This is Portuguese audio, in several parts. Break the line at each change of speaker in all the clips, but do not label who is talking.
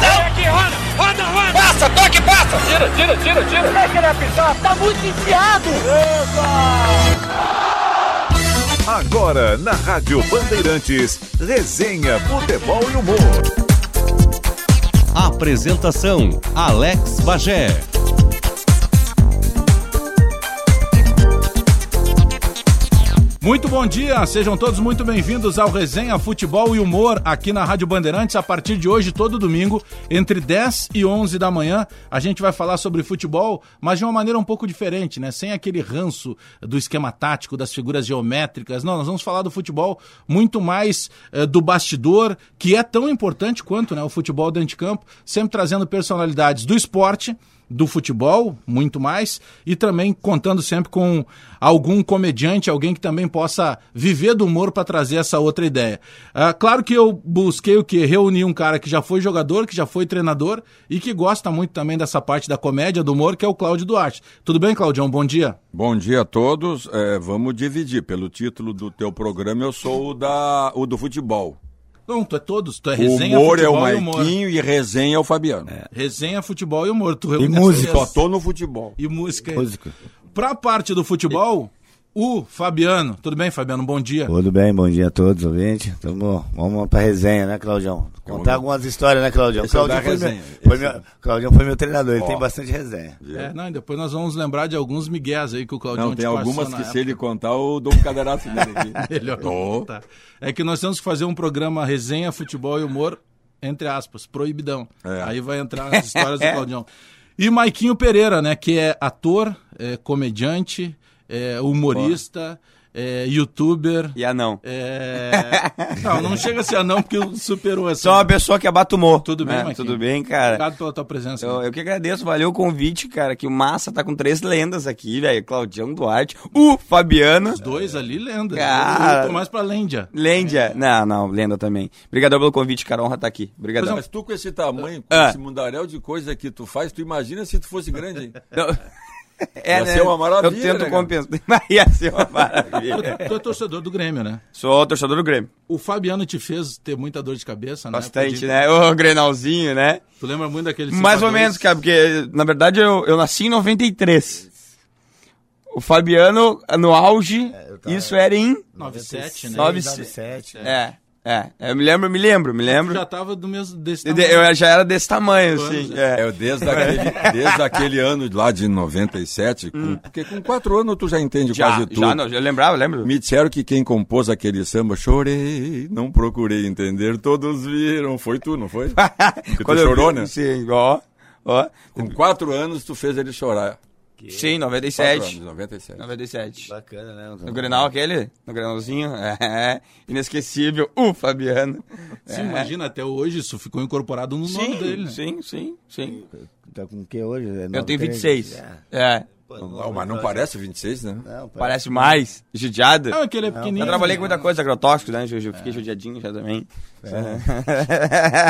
Vem aqui, roda, roda, roda.
Passa, toque, passa.
Tira, tira, tira, tira.
Deixa ele apitar, tá muito enfiado.
Agora na Rádio Bandeirantes, resenha, futebol e humor.
Apresentação: Alex Bagé.
Muito bom dia, sejam todos muito bem-vindos ao Resenha Futebol e Humor aqui na Rádio Bandeirantes. A partir de hoje, todo domingo, entre 10 e 11 da manhã, a gente vai falar sobre futebol, mas de uma maneira um pouco diferente, né? Sem aquele ranço do esquema tático, das figuras geométricas. Não, nós vamos falar do futebol muito mais eh, do bastidor, que é tão importante quanto né, o futebol dentro de campo, sempre trazendo personalidades do esporte do futebol, muito mais, e também contando sempre com algum comediante, alguém que também possa viver do humor para trazer essa outra ideia. Ah, claro que eu busquei o que? Reunir um cara que já foi jogador, que já foi treinador e que gosta muito também dessa parte da comédia, do humor, que é o Cláudio Duarte. Tudo bem, Claudião? Bom dia.
Bom dia a todos. É, vamos dividir. Pelo título do teu programa, eu sou o, da, o do futebol.
Não, tu é todos, tu é
O
resenha,
humor é o
futebol e.
Maiquinho e resenha é o Fabiano.
Resenha, futebol e humor. Tu
E música.
Só tô no futebol.
E música.
Música.
Pra parte do futebol, o Fabiano. Tudo bem, Fabiano? Bom dia.
Tudo bem, bom dia a todos, ouvintes. Tamo, vamos pra resenha, né, Claudião? Contar algumas histórias, né, Claudião?
Esse é o
Claudião, foi
resenha.
meu, foi
Esse
meu-
é-
Claudião foi meu treinador, ele
Ó.
tem bastante resenha.
É, não, e depois nós vamos lembrar de alguns migués aí que o Claudião
Não,
te
tem
passou
algumas
na
que se
época.
ele contar, eu dou um cadeiraço nele aqui.
Melhor não contar. É que nós temos que fazer um programa resenha, futebol e humor, entre aspas, proibidão.
É.
Aí vai entrar as histórias do Claudião. E Maiquinho Pereira, né, que é ator, é comediante, é humorista, é youtuber.
E anão.
É... Não, não chega a ser anão porque superou essa.
Sou uma pessoa que abatumou.
Tudo bem,
né?
Marquinhos?
Tudo bem, cara.
Obrigado pela tua presença.
Eu, eu que agradeço, valeu o convite, cara. Que o Massa tá com três lendas aqui, velho. Claudião Duarte, o Fabiano.
Os dois ali, lenda.
Cara.
Eu tô mais pra Lêndia.
Lêndia. Não, não, lenda também. Obrigadão pelo convite, cara. Honra tá aqui. Obrigadão.
Mas tu com esse tamanho, com
Ah.
esse mundaréu de coisa que tu faz, tu imagina se tu fosse grande, hein?
Não. É,
Ia ser uma maravilha,
Eu tento
né,
compensar. Mas ia ser uma
Tu,
maravilha.
tu é torcedor do Grêmio, né?
Sou torcedor do Grêmio.
O Fabiano te fez ter muita dor de cabeça, né?
Bastante, né? O Grenalzinho, né?
Tu lembra muito daquele
Mais ou
5 a 2?
menos, cara, porque na verdade eu, eu nasci em 93. O Fabiano, no auge,
tava-
isso era em.
97, né?
97. É, é. Eu me lembro, me lembro, me
Tu
lembro.
já tava do mesmo desse
Eu,
tamanho.
eu já era desse tamanho, assim.
é.
É.
É, desde aquele, desde aquele ano lá de 97, com- porque com quatro anos tu já entende
Hum. Já,
quase tudo.
já, não, eu lembrava, lembro.
Me disseram que quem compôs aquele samba, chorei, não procurei entender, todos viram. Foi tu, não foi? Tu
Quando eu
chorou,
vi-
né?
Sim, ó. Ó.
Com quatro anos tu fez ele chorar.
Sim,
Quatro
97.
anos, 97.
97.
Bacana, né?
No Grenal aquele? No Grenalzinho? É. Inesquecível. O Fabiano.
Sim, imagina, até hoje isso ficou incorporado no nome
Sim,
dele. né?
sim, sim, sim.
Tá com o que hoje? É
Eu tenho
93?
26.
É.
É.
Não, mas não parece 26, né?
Não, parece.
Parece mais. Judiado.
Não, é que ele é pequenininho.
Eu trabalhei com muita coisa, agrotóxico, né? Eu, eu fiquei judiadinho já também.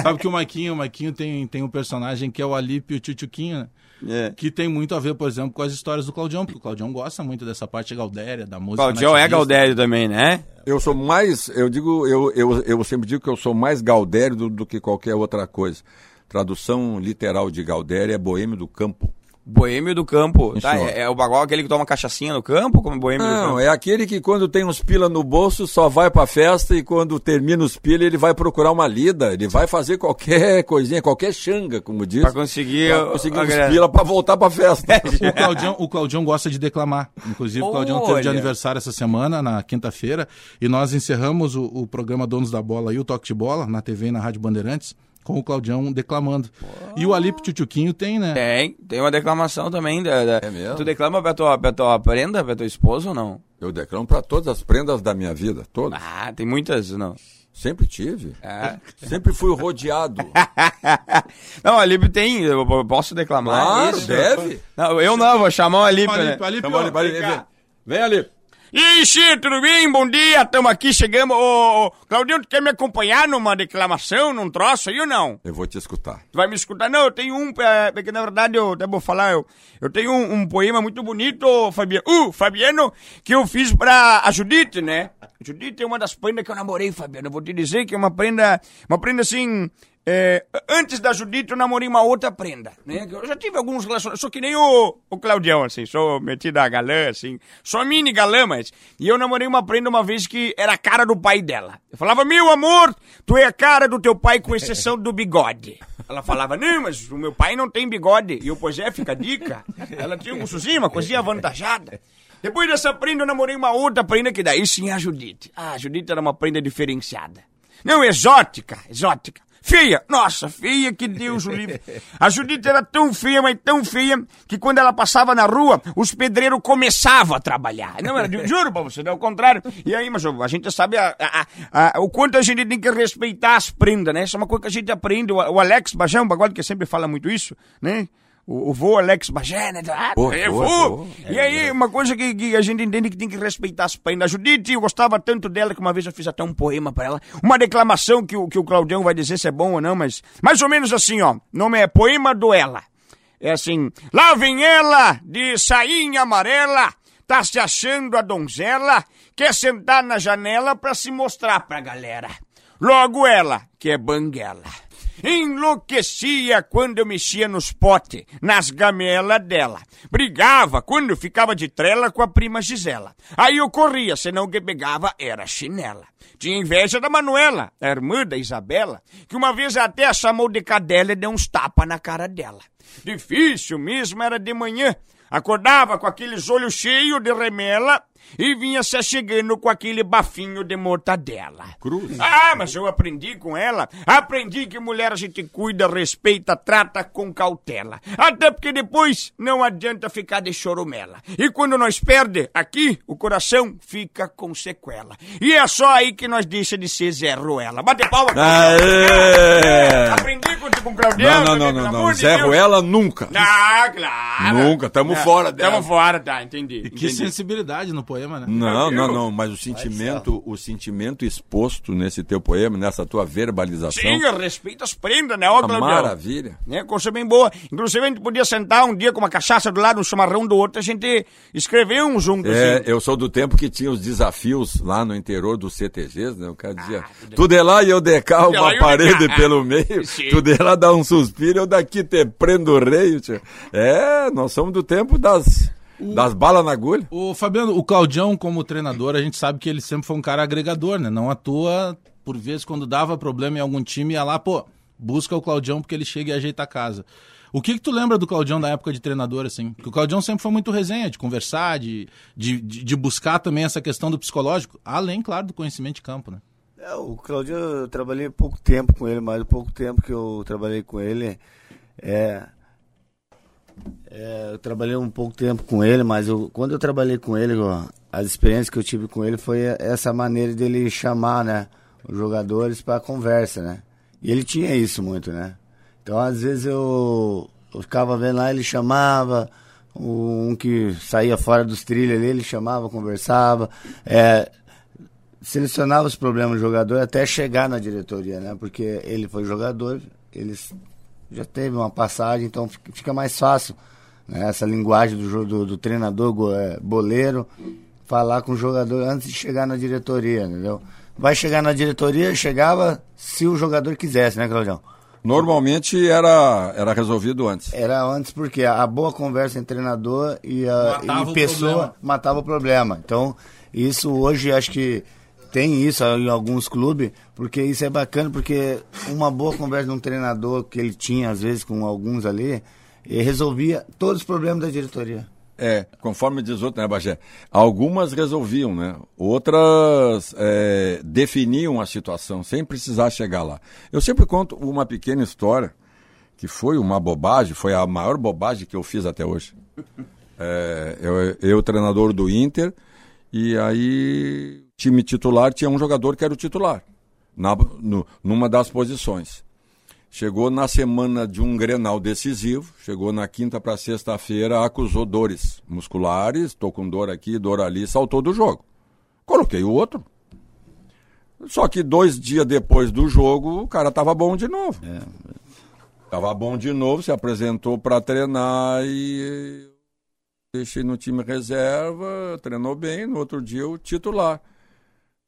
Sabe que o Maiquinho, o Maiquinho tem, tem um personagem que é o Alípio Tchutchuquinho, né?
É.
Que tem muito a ver, por exemplo, com as histórias do Claudião, porque o Claudião gosta muito dessa parte gaudéria, da música.
Claudião é
nativista.
Gaudério também, né?
Eu sou mais, eu digo, eu, eu, eu sempre digo que eu sou mais Gaudério do, do que qualquer outra coisa. Tradução literal de Gaudério é boêmio do campo.
Boêmio do campo. Tá, é, é o bagual aquele que toma cachaçinha no campo, como boêmio do
Não,
campo?
é aquele que quando tem uns pila no bolso só vai pra festa e quando termina os pila ele vai procurar uma lida, ele vai fazer qualquer coisinha, qualquer xanga, como diz.
Pra conseguir,
pra conseguir
a
uns pila pra voltar pra festa.
O Claudião, o Claudião gosta de declamar. Inclusive, o Claudião teve de aniversário essa semana, na quinta-feira, e nós encerramos o, o programa Donos da Bola e o Toque de Bola, na TV e na Rádio Bandeirantes, com o Claudião declamando. E o Alípio Tchutchuquinho tem, né?
Tem, tem uma declamação também. Da, da-
É mesmo?
Tu declama pra tua, pra tua prenda, pra tua esposa ou não?
Eu declamo pra todas as prendas da minha vida, todas.
Ah, tem muitas, não?
Sempre tive.
É.
Sempre fui rodeado.
não, a Lipe tem, eu posso declamar.
Claro,
isso?
deve.
Não, eu não, vou chamar o Alipe, né?
Alípio, Alípio,
vai ali,
vem
vem,
Ciro, tudo bem? Bom dia, estamos aqui, chegamos. Ô, ô, Claudinho, tu quer me acompanhar numa declamação, num troço aí ou não?
Eu vou te escutar.
Tu vai me escutar? Não, eu tenho um, é, porque na verdade eu até vou falar, eu, eu tenho um, um poema muito bonito, Fabiano, uh, Fabiano, que eu fiz pra a Judite, né? Judite é uma das prendas que eu namorei, Fabiano. Eu vou te dizer que é uma prenda, uma prenda assim, é, antes da Judite, eu namorei uma outra prenda, né? Eu já tive alguns relacionamentos, sou que nem o, o Claudião, assim, sou metido a galã, assim, sou mini galã, mas... E eu namorei uma prenda uma vez que era a cara do pai dela. Eu falava, meu amor, tu é a cara do teu pai com exceção do bigode. Ela falava, não, mas o meu pai não tem bigode. E eu, pois é, fica a dica. Ela tinha um buçozinho, uma coisinha avantajada. Depois dessa prenda, eu namorei uma outra prenda que daí sim é a Judite. Ah, a Judite era uma prenda diferenciada. Não, exótica, exótica. Feia, nossa, feia que Deus o livre. A Judite era tão feia, mas tão feia, que quando ela passava na rua, os pedreiros começavam a trabalhar. Não, era, juro pra você, não é o contrário. E aí, mas a gente sabe a, a, a, o quanto a gente tem que respeitar as prendas, né? Isso é uma coisa que a gente aprende. O, o Alex Bajão, um bagulho que sempre fala muito isso, né? O, o vô Alex Bagé, né? Ah,
Pô,
é vô.
boa.
E aí, uma coisa que, que a gente entende que tem que respeitar as prendas. A Judite, eu gostava tanto dela que uma vez eu fiz até um poema pra ela. Uma declamação que o, que o Claudião vai dizer se é bom ou não, mas mais ou menos assim, ó. Nome é Poema do Ela. É assim, lá vem ela, de sainha amarela, tá se achando a donzela, quer sentar na janela pra se mostrar pra galera. Logo ela, que é banguela. Enlouquecia quando eu mexia nos potes, nas gamelas dela. Brigava quando ficava de trela com a prima Gisela. Aí eu corria, senão o que pegava era chinela. Tinha inveja da Manuela, a irmã da Isabela, que uma vez até a chamou de cadela e deu uns tapas na cara dela. Difícil mesmo era de manhã. Acordava com aqueles olhos cheios de remela e vinha se achegando com aquele bafinho de mortadela.
Cruz.
Ah, mas eu aprendi com ela. Aprendi que mulher a gente cuida, respeita, trata com cautela. Até porque depois não adianta ficar de choromela. E quando nós perde, aqui o coração fica com sequela. E é só aí que nós deixa de ser Zé Ruela. Bate palma.
Aê!
Aprendi com, com o Claudiano.
Não, não, não, não, não. Zé. Ruela nunca.
Ah, claro.
Nunca, tamo fora dela.
Tamo fora, tá, entendi.
Que
entendi.
sensibilidade no poema, né?
Não, não, não, mas o sentimento, o sentimento exposto nesse teu poema, nessa tua verbalização,
Sim, respeita as prendas, né, ó,
maravilha.
né? Coisa bem boa. Inclusive, a gente podia sentar um dia com uma cachaça do lado, um chamarrão do outro, a gente escrever um junto,
É,
assim.
eu sou do tempo que tinha os desafios lá no interior dos CTGs, né? O cara dizia, tu de lá e eu de cá,
de lá
uma parede
cá."
pelo meio,
Sim.
tu de lá dá um suspiro, eu daqui te prendo o rei. tio. É, nós somos do tempo das, das balas na agulha.
O Fabiano, o Claudião, como treinador, a gente sabe que ele sempre foi um cara agregador, né? Não à toa, por vezes, quando dava problema em algum time, ia lá, pô, busca o Claudião porque ele chega e ajeita a casa. O que que tu lembra do Claudião da época de treinador, assim? Porque o Claudião sempre foi muito resenha, de conversar, de, de, de de buscar também essa questão do psicológico, além, claro, do conhecimento de campo, né?
É, o Claudio, eu trabalhei pouco tempo com ele, mas o pouco tempo que eu trabalhei com ele, é, é, eu trabalhei um pouco tempo com ele, mas eu- quando eu trabalhei com ele, ó, as experiências que eu tive com ele foi essa maneira dele chamar, né, os jogadores para conversa, né? E ele tinha isso muito, né? Então, às vezes eu, eu ficava vendo lá, ele chamava, um que saía fora dos trilhos ali, ele chamava, conversava, é, selecionava os problemas do jogador até chegar na diretoria, né? Porque ele foi jogador, ele s- já teve uma passagem, então fica- mais fácil, né? Essa linguagem do, do, do treinador é, boleiro, falar com o jogador antes de chegar na diretoria, entendeu? Vai chegar na diretoria, chegava se o jogador quisesse, né, Claudião?
Normalmente era, era resolvido antes.
Era antes porque a, a boa conversa entre treinador e, a,
Matava
e
o
pessoa
problema.
matava o problema. Então, isso hoje acho que tem isso em alguns clubes, porque isso é bacana, porque uma boa conversa de um treinador que ele tinha, às vezes, com alguns ali, resolvia todos os problemas da diretoria.
É, conforme diz outro, né, Bagé? Algumas resolviam, né? Outras é, definiam a situação sem precisar chegar lá. Eu sempre conto uma pequena história que foi uma bobagem, foi a maior bobagem que eu fiz até hoje. É, eu, eu, treinador do Inter, e aí time titular tinha um jogador que era o titular, na, no, numa das posições. Chegou na semana de um Grenal decisivo, chegou na quinta para sexta-feira, acusou dores musculares, estou com dor aqui, dor ali, saltou do jogo. Coloquei o outro. Só que dois dias depois do jogo, o cara tava bom de novo.
É.
Tava bom de novo, se apresentou para treinar e deixei no time reserva, treinou bem, no outro dia o titular.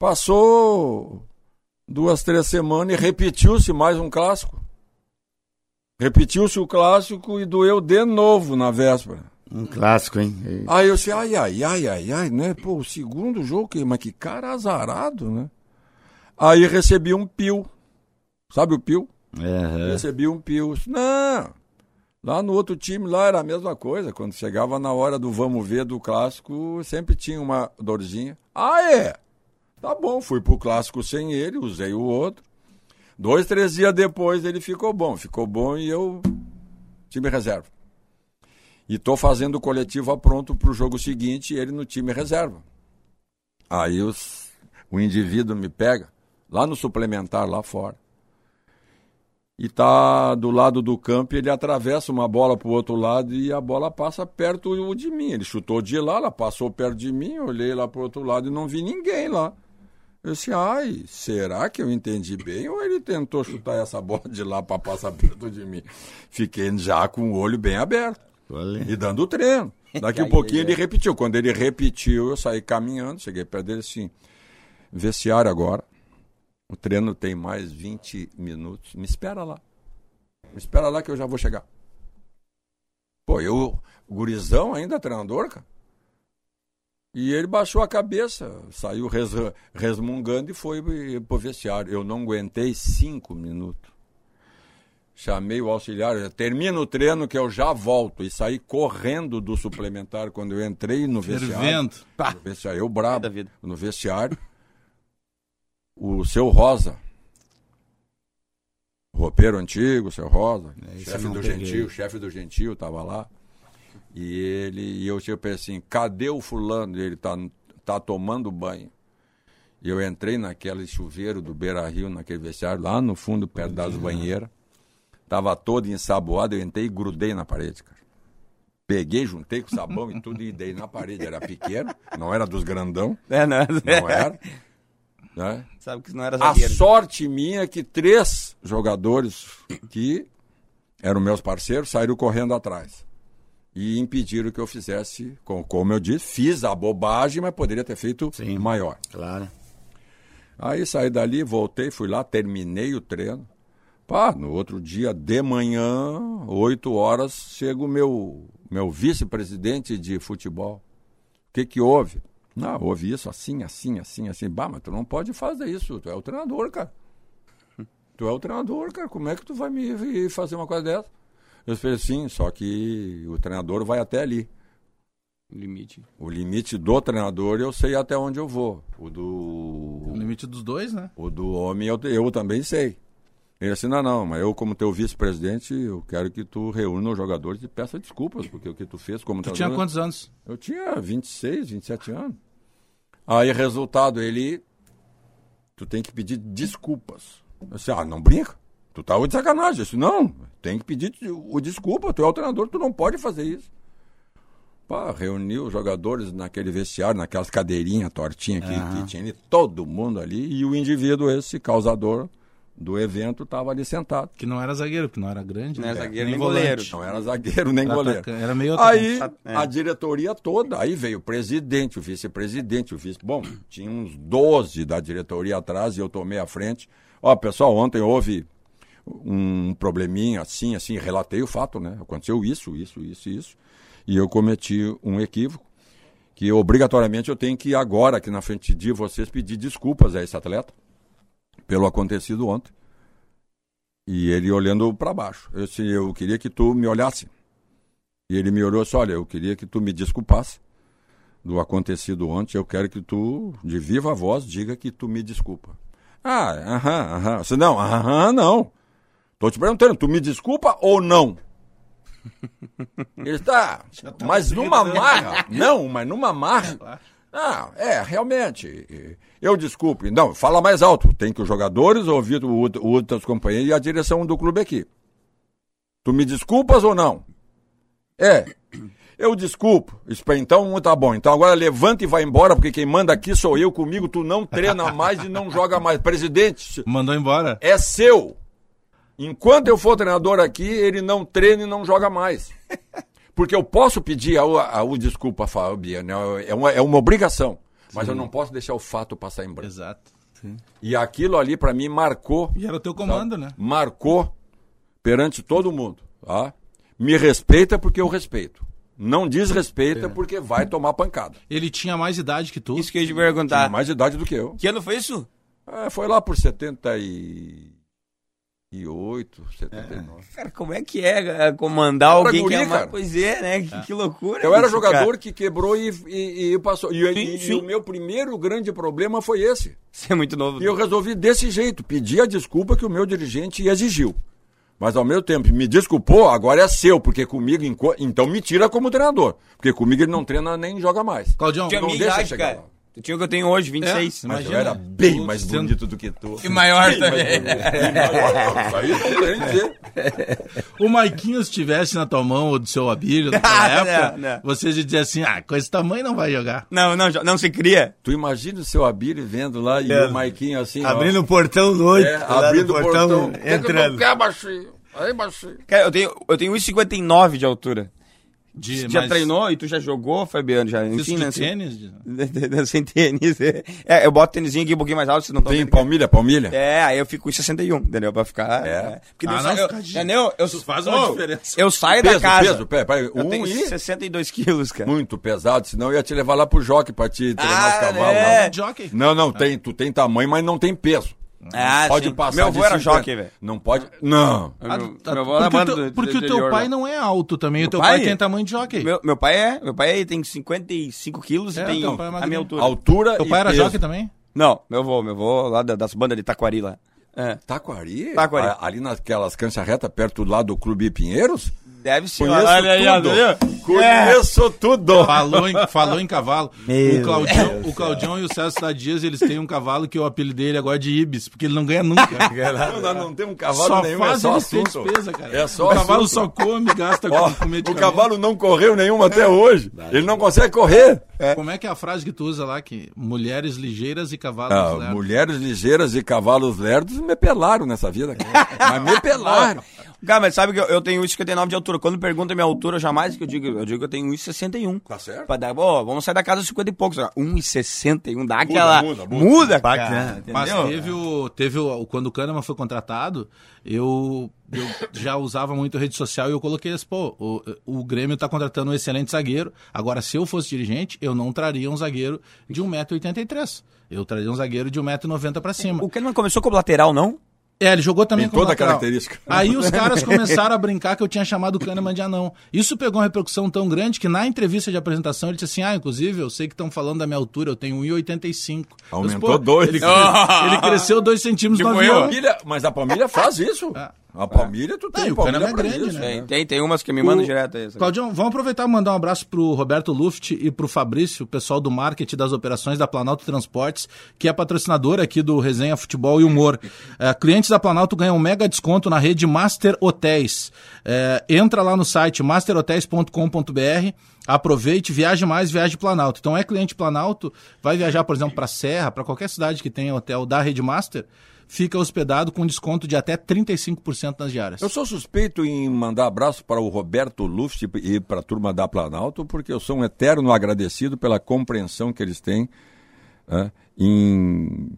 Passou duas, três semanas e repetiu-se mais um clássico. Repetiu-se o clássico e doeu de novo na véspera.
Um clássico, hein? E-
Aí eu disse, ai, ai, ai, ai, ai, né? Pô, o segundo jogo, que- mas que cara azarado, né? Aí recebi um pio. Sabe o pio?
É,
Recebi um pio. Não. Lá no outro time, lá era a mesma coisa. Quando chegava na hora do vamos ver do clássico, sempre tinha uma dorzinha. Ah, é? Tá bom, fui pro clássico sem ele, usei o outro. Dois, três dias depois ele ficou bom. Ficou bom e eu. Time reserva. E tô fazendo o coletivo pronto pro jogo seguinte ele no time reserva. Aí os, o indivíduo me pega lá no suplementar, lá fora e tá do lado do campo ele atravessa uma bola pro outro lado e a bola passa perto de mim. Ele chutou de lá, ela passou perto de mim, olhei lá pro outro lado e não vi ninguém lá. Eu disse, ai, será que eu entendi bem ou ele tentou chutar essa bola de lá para passar perto de mim? Fiquei já com o olho bem aberto
Olha.
e dando treino. Daqui um pouquinho ele repetiu. Quando ele repetiu, eu saí caminhando, cheguei perto dele assim, vestiário agora. O treino tem mais 20 minutos. Me espera lá. Me espera lá que eu já vou chegar. Pô, eu, gurizão ainda treinador, cara. E ele baixou a cabeça, saiu res, resmungando e foi pro vestiário. Eu não aguentei cinco minutos. Chamei o auxiliar, termina o treino que eu já volto. E saí correndo do suplementar quando eu entrei no vestiário.
Fervendo.
No vestiário, eu brabo. No vestiário. O seu Rosa. Roupeiro antigo, seu Rosa.
É,
chefe do
peguei.
Gentil, chefe do Gentil, tava lá. E ele, e eu tipo assim, cadê o fulano? E ele tá, tá tomando banho. E eu entrei naquele chuveiro do Beira Rio, naquele vestiário, lá no fundo, perto das banheiras. Tava todo ensaboado, eu entrei e grudei na parede, cara. Peguei, juntei com sabão e tudo e dei na parede. Era pequeno, não era dos grandão,
É, não,
não era. Né?
Sabe que isso não era
A
zagueiro.
sorte minha é que três jogadores que eram meus parceiros saíram correndo atrás. E impediram que eu fizesse, com- como eu disse, fiz a bobagem, mas poderia ter feito
Sim.
maior.
Claro.
Aí saí dali, voltei, fui lá, terminei o treino. Pá, no outro dia de manhã, 8 horas, chega o meu, meu vice-presidente de futebol. O que que houve? Não, houve isso assim, assim, assim, assim. Bah, mas tu não pode fazer isso, tu é o treinador, cara. Tu é o treinador, cara, como é que tu vai me fazer uma coisa dessa? Eu falei, sim, só que o treinador vai até ali.
Limite.
O limite do treinador eu sei até onde eu vou. O do
O limite dos dois, né?
o do homem eu, eu também sei. Ele disse, não, não, mas eu como teu vice-presidente, eu quero que tu reúna os jogadores e peça desculpas, porque o que tu fez como
Tu tinha quantos anos?
Eu tinha 26, 27 anos. Aí, resultado, ele... Tu tem que pedir desculpas. Eu disse, ah, não brinca. Tu tá de sacanagem. Eu disse, não, tem que pedir o desculpa. Tu é o treinador, tu não pode fazer isso. Pá, reuni os jogadores naquele vestiário, naquelas cadeirinhas tortinhas que, que tinha ali, todo mundo ali, e o indivíduo, esse causador do evento, estava ali sentado.
Que não era zagueiro, que não era grande.
Não
né?
era zagueiro,
nem
nem goleiro.
Não era zagueiro nem
Era
goleiro.
atacante, era meio
Aí.
É.
a diretoria toda, aí veio o presidente, o vice-presidente, o vice. Bom, tinha uns 12 da diretoria atrás e eu tomei a frente. Ó, pessoal, ontem houve um probleminha assim, assim, relatei o fato, né? Aconteceu isso, isso, isso, isso. E eu cometi um equívoco que obrigatoriamente eu tenho que agora, aqui na frente de vocês, pedir desculpas a esse atleta pelo acontecido ontem. E ele olhando para baixo. Eu disse, eu queria que tu me olhasse. E ele me olhou disse, olha, eu queria que tu me desculpasse do acontecido ontem. Eu quero que tu, de viva voz, diga que tu me desculpa. Ah, aham, aham. Eu não, aham, não. Tô te perguntando, tu me desculpa ou não? Ele está, mas numa marra. Não, mas numa marra. Ah, é, realmente. Eu desculpe. Não, fala mais alto. Tem que os jogadores ouvir o, o outros companheiros e a direção do clube aqui. Tu me desculpas ou não? É. Eu desculpo. Então tá bom. Então agora levanta e vai embora, porque quem manda aqui sou eu comigo. Tu não treina mais e não joga mais. Presidente,
Mandou embora.
é seu. Enquanto eu for treinador aqui, ele não treina e não joga mais. Porque eu posso pedir a, a, a desculpa, Fabiano, é uma, é uma obrigação. Mas eu não posso deixar o fato passar em branco.
Exato.
E aquilo ali, para mim, marcou.
E era o teu comando, né?
Marcou perante todo mundo, tá? Me respeita porque eu respeito. Não desrespeita porque vai tomar pancada.
Ele tinha mais idade que tu.
Isso que eu ia te
Tinha
perguntar.
mais idade do que eu.
Que ano foi isso?
É, foi lá por 78, 79.
Cara, como é que é é, comandar
Eu era
alguém
guri,
que é uma... Pois é, né? Que, que loucura.
Eu era
isso,
jogador
cara.
que quebrou e, e- e passou. E,
Sim,
e- e
sim.
o meu primeiro grande problema foi esse.
Você é muito novo.
E eu resolvi desse jeito, pedir a desculpa que o meu dirigente exigiu. Mas ao mesmo tempo, me desculpou, agora é seu, porque comigo, então me tira como treinador. Porque comigo ele não treina nem joga mais.
Claudião,
não deixa chegar
cara.
lá.
Tu tinha o que eu tenho hoje, 26.
É,
Mas eu era bem mais
sendo-
bonito do que tu.
E maior
Bem
também.
bonito. Bem maior, não, isso aí não tem dizer.
o Maiquinho estivesse na tua mão ou do seu Abílio naquela
Ah,
época,
não, não.
você ia dizer assim, ah, com esse tamanho não vai jogar.
Não, não, não se cria.
Tu imagina o seu Abílio vendo lá e
É.
o Maiquinho assim, ó.
Abrindo o portão noite.
É, abrindo o portão.
entrando.
Quer baixinho? Aí baixinho.
Cara, eu tenho, eu tenho 1,59 de altura.
De,
já
mas-
treinou e tu já jogou, Fabiano? Já
Isso
ensina,
de
assim?
tênis? de-
Sem tênis. é. É, eu boto tênisinho aqui um pouquinho mais alto, se não
Tem palmilha, palmilha?
É, aí eu fico com 61, entendeu? Pra ficar.
É.
Porque
Ah, não,
eu, entendeu? Eu,
Isso faz uma
Ô,
diferença.
Eu saio
peso,
da casa.
peso, pera, pera,
Eu
um
tenho
e
62 quilos, cara.
muito pesado, senão eu ia te levar lá pro jockey pra te treinar os
Ah,
cavalos.
é.
lá.
Jockey.
Não, não, tem, tu tem tamanho, mas não tem peso.
Ah,
pode
sim.
passar
Meu avô era
50.
jockey, velho.
Não pode. Não.
Ah,
Meu-
tá,
meu avô era
porque teu,
do-
porque o teu pai não é alto também, o teu
pai?
pai tem tamanho de jockey.
Meu, meu pai é. Meu pai tem 55 quilos
É,
e tem
teu pai é
a minha altura.
Altura
Teu
e
pai era jockey também?
Não, meu avô, meu avô lá da- das bandas de Taquari lá. É.
Taquari?
Taquari.
Ali naquelas canchas retas, perto lá do Clube Pinheiros?
Deve ser.
Conheço
Olha aí,
tudo.
viu?
Conheço tudo.
Falou em, falou em cavalo.
Meu
o, Claudião, o Claudião e o César Cidade Dias, eles têm um cavalo que eu apelido dele agora de Ibis, porque ele não ganha nunca.
Não, nós não temos um cavalo
só
nenhum,
faz
é só
ele
assunto.
despesa, cara.
É só
o cavalo
assunto.
só come, gasta
Ó,
com, com
o cavalo não correu nenhum até hoje. Ele não consegue correr.
Como é que é a frase que tu usa lá? Que mulheres ligeiras e cavalos
Ah,
lerdos.
mulheres ligeiras e cavalos lerdos me pelaram nessa vida. cara. Mas me pelaram.
Cara, mas sabe que eu, eu tenho 1,59 de altura. Quando pergunta a minha altura, jamais que eu digo. Eu digo que eu tenho 1,61.
Tá certo.
Pra dar, ó, vamos sair da casa dos 50 e poucos. ó. 1,61. Dá aquela.
muda,
Muda,
muda.
cara.
Bacana.
Mas teve o, teve o. Quando o Kahneman foi contratado, eu, eu já usava muito rede social e eu coloquei assim, pô, o, o Grêmio tá contratando um excelente zagueiro. Agora, se eu fosse dirigente, eu não traria um zagueiro de 1,83m. Eu traria um zagueiro de 1,90m pra cima.
O Kahneman começou como lateral, não?
É, ele jogou também
Tem
como
toda a
lateral.
característica.
Aí os caras começaram a brincar que eu tinha chamado o Kahneman de anão. Isso pegou uma repercussão tão grande que na entrevista de apresentação ele disse assim: Ah, inclusive, eu sei que estão falando da minha altura, eu tenho 1,85.
Aumentou
disse,
dois.
Ele, ele cresceu 2 centímetros no
Tipo eu.
avião.
Palmilha- mas a palmilha faz isso.
Ah.
A palmilha, tu tem
e o
palmilha
é
pra
grande,
isso.
né?
Tem, tem, tem umas que me mandam
O-
direto aí. sabe?
Claudião, vamos aproveitar e mandar um abraço pro Roberto Luft e pro Fabrício, o pessoal do marketing das operações da Planalto Transportes, que é patrocinador aqui do Resenha Futebol e Humor. É, clientes da Planalto ganham um mega desconto na rede Master Hotéis. É, entra lá no site masterhotels.com.br, aproveite, viaje mais, viaje Planalto. Então é cliente Planalto, vai viajar, por exemplo, para Serra, para qualquer cidade que tenha hotel da rede Master, fica hospedado com desconto de até 35% nas diárias.
Eu sou suspeito em mandar abraço para o Roberto Luft e para a turma da Planalto, porque eu sou um eterno agradecido pela compreensão que eles têm né, em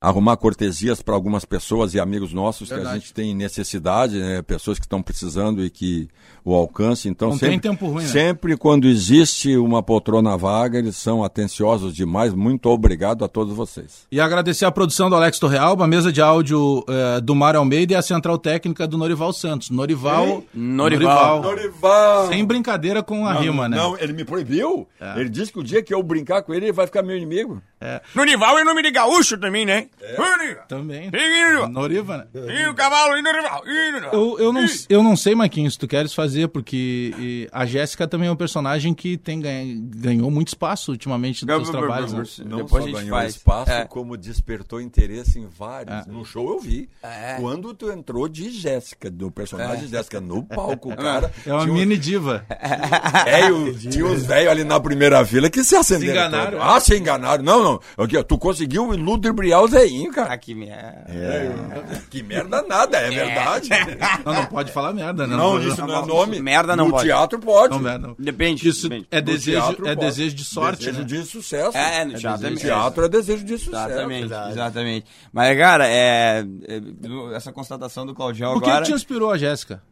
arrumar cortesias para algumas pessoas e amigos nossos que a
Verdade.
gente tem necessidade, né, pessoas que estão precisando e que o alcance. Então,
Não
sempre,
tem tempo ruim, né?
sempre quando existe uma poltrona vaga, eles são atenciosos demais. Muito obrigado a todos vocês.
E agradecer a produção do Alex Torrealba, a mesa de áudio eh, do Mário Almeida e a central técnica do Norival Santos. Norival.
Norival.
Norival!
Sem brincadeira com a rima, né?
Não, ele me proibiu. Ele disse que o dia que eu brincar com ele, ele vai ficar meu inimigo.
Norival é nome de gaúcho também, né? Norival.
Também. Noriva, né?
E o cavalo e Norival. E Norival.
Eu, eu, não, eu não sei, Marquinhos, se tu queres fazer, porque e, a Jéssica também é um personagem que tem, ganhou muito espaço ultimamente nos seus trabalhos. né?
Não
Depois
só
a gente
ganhou
faz.
espaço,
É.
como despertou interesse em vários. No show eu vi. Quando tu entrou de Jéssica, do personagem de Jéssica, no palco, cara.
É uma
tinha um-
mini diva.
tinha uns velhos ali na primeira fila que se acenderam.
Se enganaram.
todo. Ah, se enganaram. Não, não. Aqui, ó, tu conseguiu ludibriar o Zeinho, cara.
Ah, que merda.
Que merda nada, é verdade.
Não, não pode falar merda, né?
Não, isso não é nome.
Merda não
no
pode.
teatro pode.
Não, merda, não.
Depende.
Isso
depende.
é desejo,
teatro
é
pode.
desejo de sorte,
Desejo
né?
de sucesso.
É, no
No
exatamente.
teatro é desejo de sucesso.
Exatamente, exatamente. Mas, cara, é, é, essa constatação do Claudião
O que,
agora...
que te inspirou a Jéssica?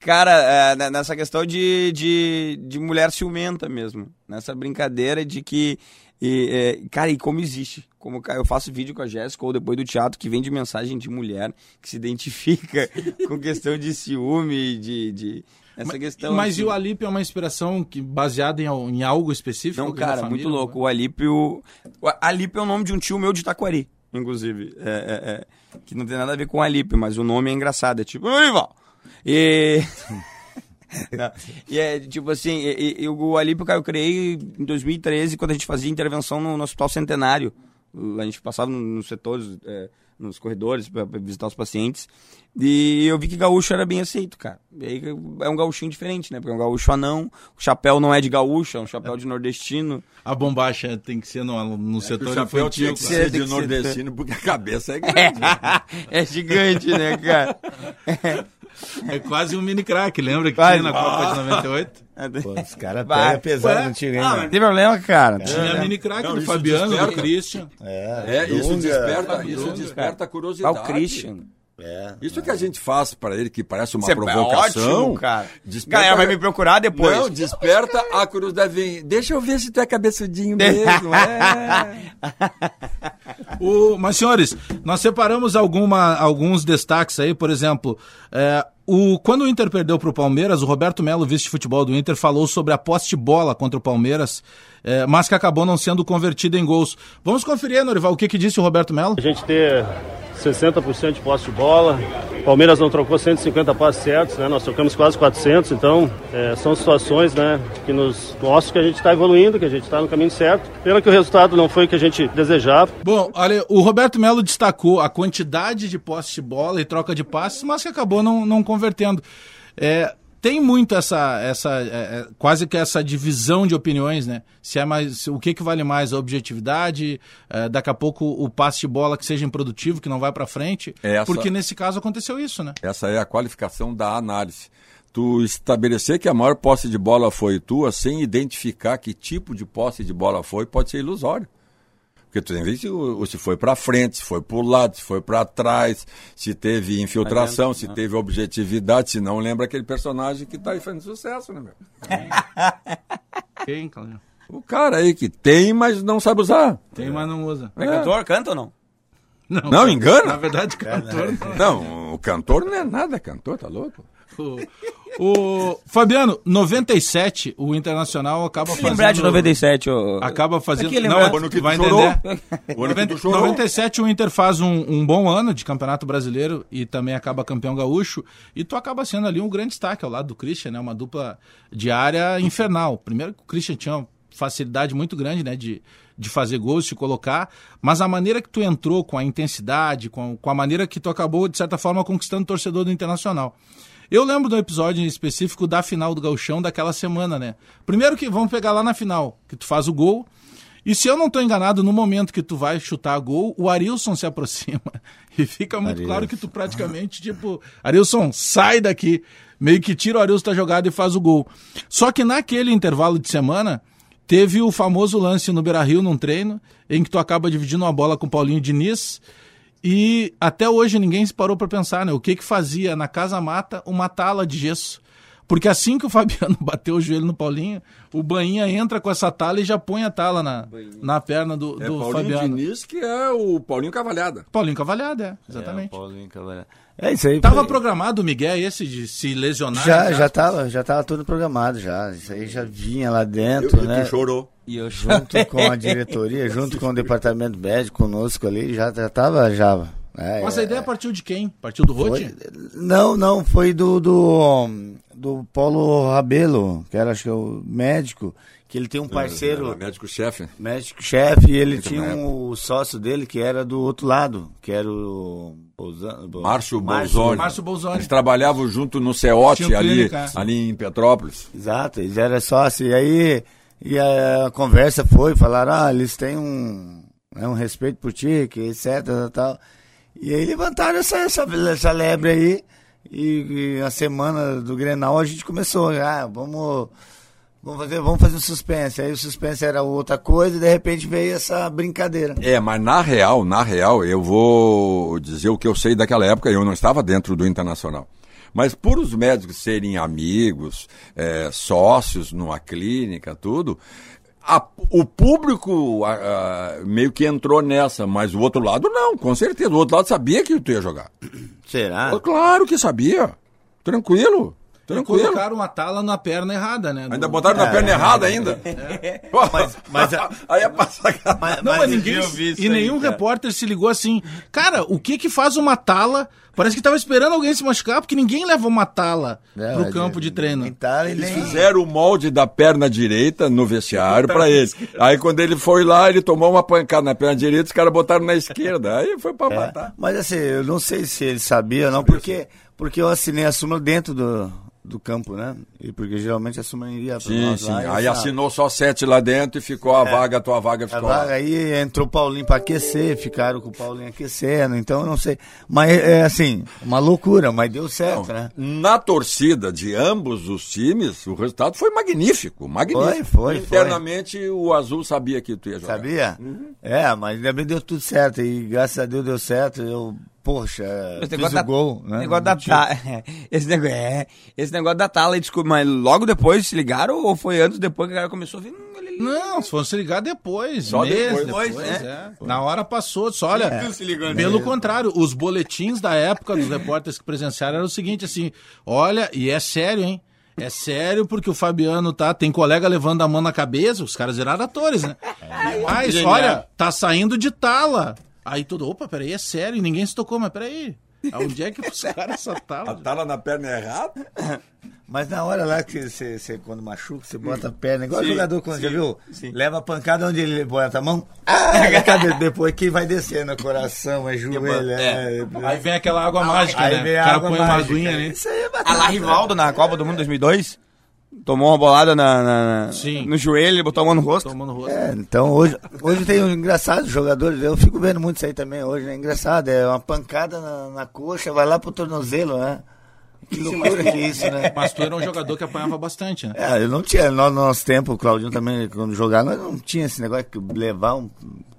Cara, é, ne- nessa questão de, de, de mulher ciumenta mesmo. Nessa brincadeira de que. e, é, cara, e como existe? Como eu faço vídeo com a Jéssica ou depois do teatro que vem de mensagem de mulher que se identifica com questão de ciúme, de. de essa questão.
Mas
assim.
e o Alípio é uma inspiração que, baseada em, em algo específico?
Não, cara,
família?
muito louco. O Alípio. O Alípio é o nome de um tio meu de Taquari, inclusive. É, é, é, que não tem nada a ver com Alípio, mas o nome é engraçado. É tipo, Olival! E. Não, e é tipo assim, e- e- e o Alípio, cara, eu criei em 2013, quando a gente fazia intervenção no, no Hospital Centenário. A gente passava no- nos setores, é, nos corredores, pra, pra visitar os pacientes. E eu vi que gaúcho era bem aceito, cara. E aí é um gaúchinho diferente, né? Porque é um gaúcho anão, o chapéu não é de gaúcho, é um chapéu de nordestino.
A bombacha tem que ser no, no
O
setor
chapéu
infantil.
tinha que ser de
que ser-
nordestino, porque a cabeça é grande.
É, é gigante, né, cara?
É quase um mini crack, lembra que
Quase.
tinha na Copa de 98?
Pô, os caras
Vai.
pegam pesado
Ué?
contigo, hein,
Ah, tem problema, cara.
Tinha mini crack
Não,
do
isso
Fabiano, do
desperta.
Christian.
É, isso
Dunga,
desperta, isso desperta a
Ah,
curiosidade.
o Christian.
É.
Isso que a gente faz pra ele, que parece uma
Isso é
provocação.
ótimo, cara.
desperta-
Galera vai me procurar depois.
Não, desperta a curiosidade. Vem, deixa eu ver se tu é cabeçudinho mesmo. é.
O, mas, senhores, nós separamos alguma, alguns destaques aí, por exemplo, é, o, quando o Inter perdeu para o Palmeiras, o Roberto Melo, vice-futebol do Inter, falou sobre a posse de bola contra o Palmeiras, é, mas que acabou não sendo convertida em gols. Vamos conferir, Norival, o que, que disse o Roberto Melo?
A gente ter 60% de posse de bola. Palmeiras não trocou 150 passes certos, né? Nós trocamos quase 400, então é, são situações né, que nos mostram que a gente está evoluindo, que a gente está no caminho certo. Pena que o resultado não foi o que a gente desejava.
Bom, olha, o Roberto Melo destacou a quantidade de posse de bola e troca de passes, mas que acabou não, não convertendo. É, tem muito essa, essa é, é, quase que essa divisão de opiniões, né? Se é mais, o que, que vale mais, a objetividade, é, daqui a pouco o passe de bola que seja improdutivo, que não vai para frente,
Essa-
porque nesse caso aconteceu isso, né?
Essa é a qualificação da análise. Tu estabelecer que a maior posse de bola foi tua, sem identificar que tipo de posse de bola foi, pode ser ilusório. Porque tu tem que ver se, foi para frente, se foi para o lado, se foi para trás, se teve infiltração, se teve objetividade, se não lembra aquele personagem que tá aí fazendo sucesso, né, meu?
Quem, Cláudio?
O cara aí que tem, mas não sabe usar.
Tem, mas não usa.
É cantor? Canta ou não?
Não,
Não, engana?
Na verdade, cantor. não.
Não, o cantor não é nada cantor, tá louco?
O, o Fabiano, 97, o Internacional acaba fazendo...
Lembrar de 97, ô.
Acaba fazendo.
Aqui,
não,
O ano que
vai
chorou.
entender.
O ano que tu
90,
chorou.
97 o Inter faz um, um bom ano de Campeonato Brasileiro e também acaba campeão gaúcho. E tu acaba sendo ali um grande destaque ao lado do Christian, né? Uma dupla de área infernal. Primeiro que o Christian tinha uma facilidade muito grande, né? De, de fazer gols, de colocar. Mas a maneira que tu entrou com a intensidade, com, com a maneira que tu acabou, de certa forma, conquistando o torcedor do Internacional. Eu lembro do episódio em específico da final do Gauchão daquela semana, né? Primeiro que vamos pegar lá na final, que tu faz o gol. E se eu não estou enganado, no momento que tu vai chutar gol, o Arilson se aproxima. E fica muito claro que tu praticamente, tipo, Arilson, sai daqui. Meio que tira o Arilson da jogada e faz o gol. Só que naquele intervalo de semana, teve o famoso lance no Beira Rio num treino, em que tu acaba dividindo uma bola com o Paulinho Diniz. E até hoje ninguém se parou para pensar, né? O que que fazia na Casa Mata uma tala de gesso? Porque assim que o Fabiano bateu o joelho no Paulinho, o Bainha entra com essa tala e já põe a tala na, na perna do,
É
do
Paulinho
Fabiano.
Diniz, que é o Paulinho Cavalhada.
Paulinho Cavalhada, é, exatamente.
Paulinho Cavalhada. É isso aí.
Tava
foi-
programado o Miguel esse de se lesionar?
Já, já tava, já tava tudo programado já. Isso aí já vinha lá
Eu,
dentro,
e
né?
tu chorou.
E eu
Junto com a diretoria, junto com o departamento médico conosco ali, já, já tava já. É,
Mas a
é,
ideia partiu de quem? Partiu do Rote?
não, não, foi do, do, do Paulo Rabelo, que era acho que é o médico, que ele tem um parceiro,
Era Médico-chefe.
médico-chefe, e ele
Muito
tinha um, o sócio dele que era do outro lado, que era o... Bolzan- Bo-
Márcio Bolzoni.
Márcio Bolzoni.
Eles trabalhavam junto no CEOT, ali,
clínica.
ali em Petrópolis.
Exato, eles eram sócios. E aí E a conversa foi, falaram, ah, eles têm um, né, um respeito por ti, que etc, tal, tal. E aí levantaram essa, essa, essa lebre aí, e, e a semana do Grenal a gente começou, ah, vamos, vamos, fazer, vamos fazer um suspense. Aí o suspense era outra coisa, e de repente veio essa brincadeira.
É, mas na real, na real, eu vou dizer o que eu sei daquela época, eu não estava dentro do Internacional. Mas por os médicos serem amigos, é, sócios numa clínica, tudo, a- o público a- a, meio que entrou nessa, mas o outro lado não, com certeza. O outro lado sabia que tu ia jogar.
Será?
Claro que sabia. Tranquilo.
E
Tranquilo.
colocaram a tala na perna errada, né?
Ainda botaram na perna errada ainda. Pô,
mas a-
aí é passar
Mas,
Não, mas ninguém.
eu vi isso
E
aí,
nenhum
cara.
repórter se ligou assim. Cara, o que que faz uma tala? Parece que tava esperando alguém se machucar, porque ninguém leva uma tala
Não,
pro
é
campo de treino.
tá, e
Eles
nem-
fizeram o molde da perna direita no vestiário pra ele. Aí quando ele foi lá, ele tomou uma pancada na perna direita, os caras botaram na esquerda. Aí foi pra
É,
matar.
Mas assim, eu não sei se ele sabia ou não, porque, porque eu assinei a súmula dentro do, do campo, né? E porque geralmente a súmula iria pra
Sim, sim.
lá,
Aí assinou só sete lá dentro e ficou a vaga, a tua vaga ficou
vaga, aí entrou o Paulinho pra aquecer, ficaram com o Paulinho aquecendo, então eu não sei. Mas é assim, uma loucura, mas deu certo, né?
Na torcida de ambos os times, o resultado foi magnífico, magnífico.
Foi, foi, foi.
Internamente, o Azul sabia que tu ia jogar.
Sabia?
Uhum.
É, mas ainda bem deu tudo certo, e graças a Deus deu certo, eu, poxa,
Esse
fiz
da,
gol, né?
negócio da ta... esse, negócio, é, esse negócio da tala, desculpa, mas logo depois se ligaram ou foi antes, depois que o cara começou a ver? Hum,
Não, se fosse ligar depois,
Só depois.
depois,
Depois,
é. Na hora passou, só olha.
Né?
Pelo contrário, os boletins da época dos repórteres que presenciaram eram o seguinte, assim, olha, e é sério, hein? É sério porque o Fabiano tá, tem colega levando a mão na cabeça, os caras viraram atores, né? Mas,
Genial.
olha, tá saindo de tala. Aí tudo, opa, peraí, é sério, e ninguém se tocou, mas peraí. Onde é que os caras essa
A
tala?
na perna errada?
Mas na hora lá que você, você quando machuca, você bota a perna, igual jogador quando já viu? Leva a pancada onde ele bota a mão. Ah? Depois que vai descendo o coração, é joelho, é.
Aí vem aquela água mágica,
Aí
né?
vem
o
a
cara
água
põe uma
mágica.
aguinha ali.
Isso aí é
A
batata.
lá Rivaldo na Copa do Mundo 2002 tomou uma bolada na, na- na- no joelho, botou a mão no rosto.
Tomando rosto.
É, então hoje, hoje tem um engraçado jogadores, eu fico vendo muito isso aí também hoje, né? Engraçado, é uma pancada na, na coxa, vai lá pro tornozelo, né? Que loucura que é isso, né?
Mas tu era um jogador que apanhava bastante, né?
É, eu não tinha, no nosso tempo, o Claudinho também, quando jogava, nós não tinha esse negócio de levar um.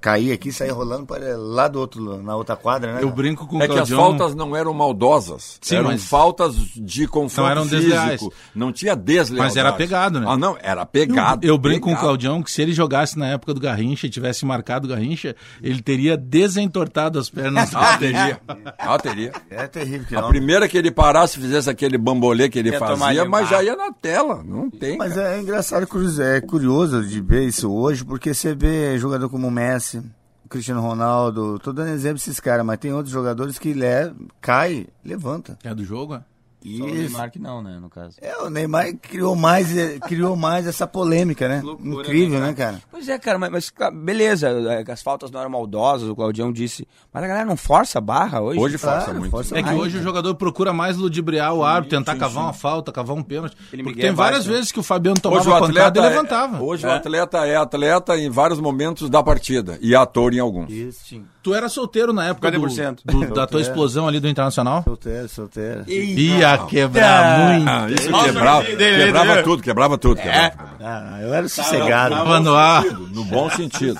Cair aqui, sair rolando para lá do outro, na outra quadra, né?
Eu brinco com o
É que as faltas não eram maldosas.
Sim,
eram
mas-
faltas de confronto
Não eram
físico.
desleais.
Não tinha deslealdade.
Mas era pegado, né?
Ah, não, era pegado.
Eu brinco com o
pegado.
Claudião que se ele jogasse na época do Garrincha e tivesse marcado o Garrincha, ele teria desentortado as pernas.
Ah, teria. Ah, teria.
É terrível que
A
não.
primeira que ele parasse e fizesse aquele bambolê que ele
Ia
fazia, mas já ia na tela. Não tem.
Mas
cara.
é engraçado, é curioso de ver isso hoje, porque você vê jogador como o Messi, o Cristiano Ronaldo, tô dando exemplo desses caras, mas tem outros jogadores que le cai, levanta.
É do jogo, é?
E
Só o Neymar que não, né, no caso.
é, o Neymar criou mais, eh, criou mais essa polêmica, né?
Loucura,
Incrível,
né,
né, cara?
Pois é, cara, mas, mas, beleza, é, as faltas não eram maldosas, o Claudião disse, mas a galera não força a barra hoje?
Hoje força
Claro,
muito.
força
É que
mais,
hoje o
né?
jogador procura mais ludibriar o árbitro, tentar cavar uma falta, cavar um pênalti.
Ele
Porque tem várias
baixo, né?
vezes que o Fabiano
Hoje
tomava
o
pancada
atleta,
e
é,
levantava.
hoje o atleta é atleta em vários momentos da partida e ator em alguns.
Isso,
Tu era solteiro na época do,
50%.
do- da tua explosão ali do Internacional?
solteiro, solteiro.
Ia quebrar muito.
Ah, isso
Nossa,
quebrava, quebrava
dele.
tudo, quebrava tudo. Quebrava.
Ah, eu era sossegado.
Tava no ar.
No bom sentido.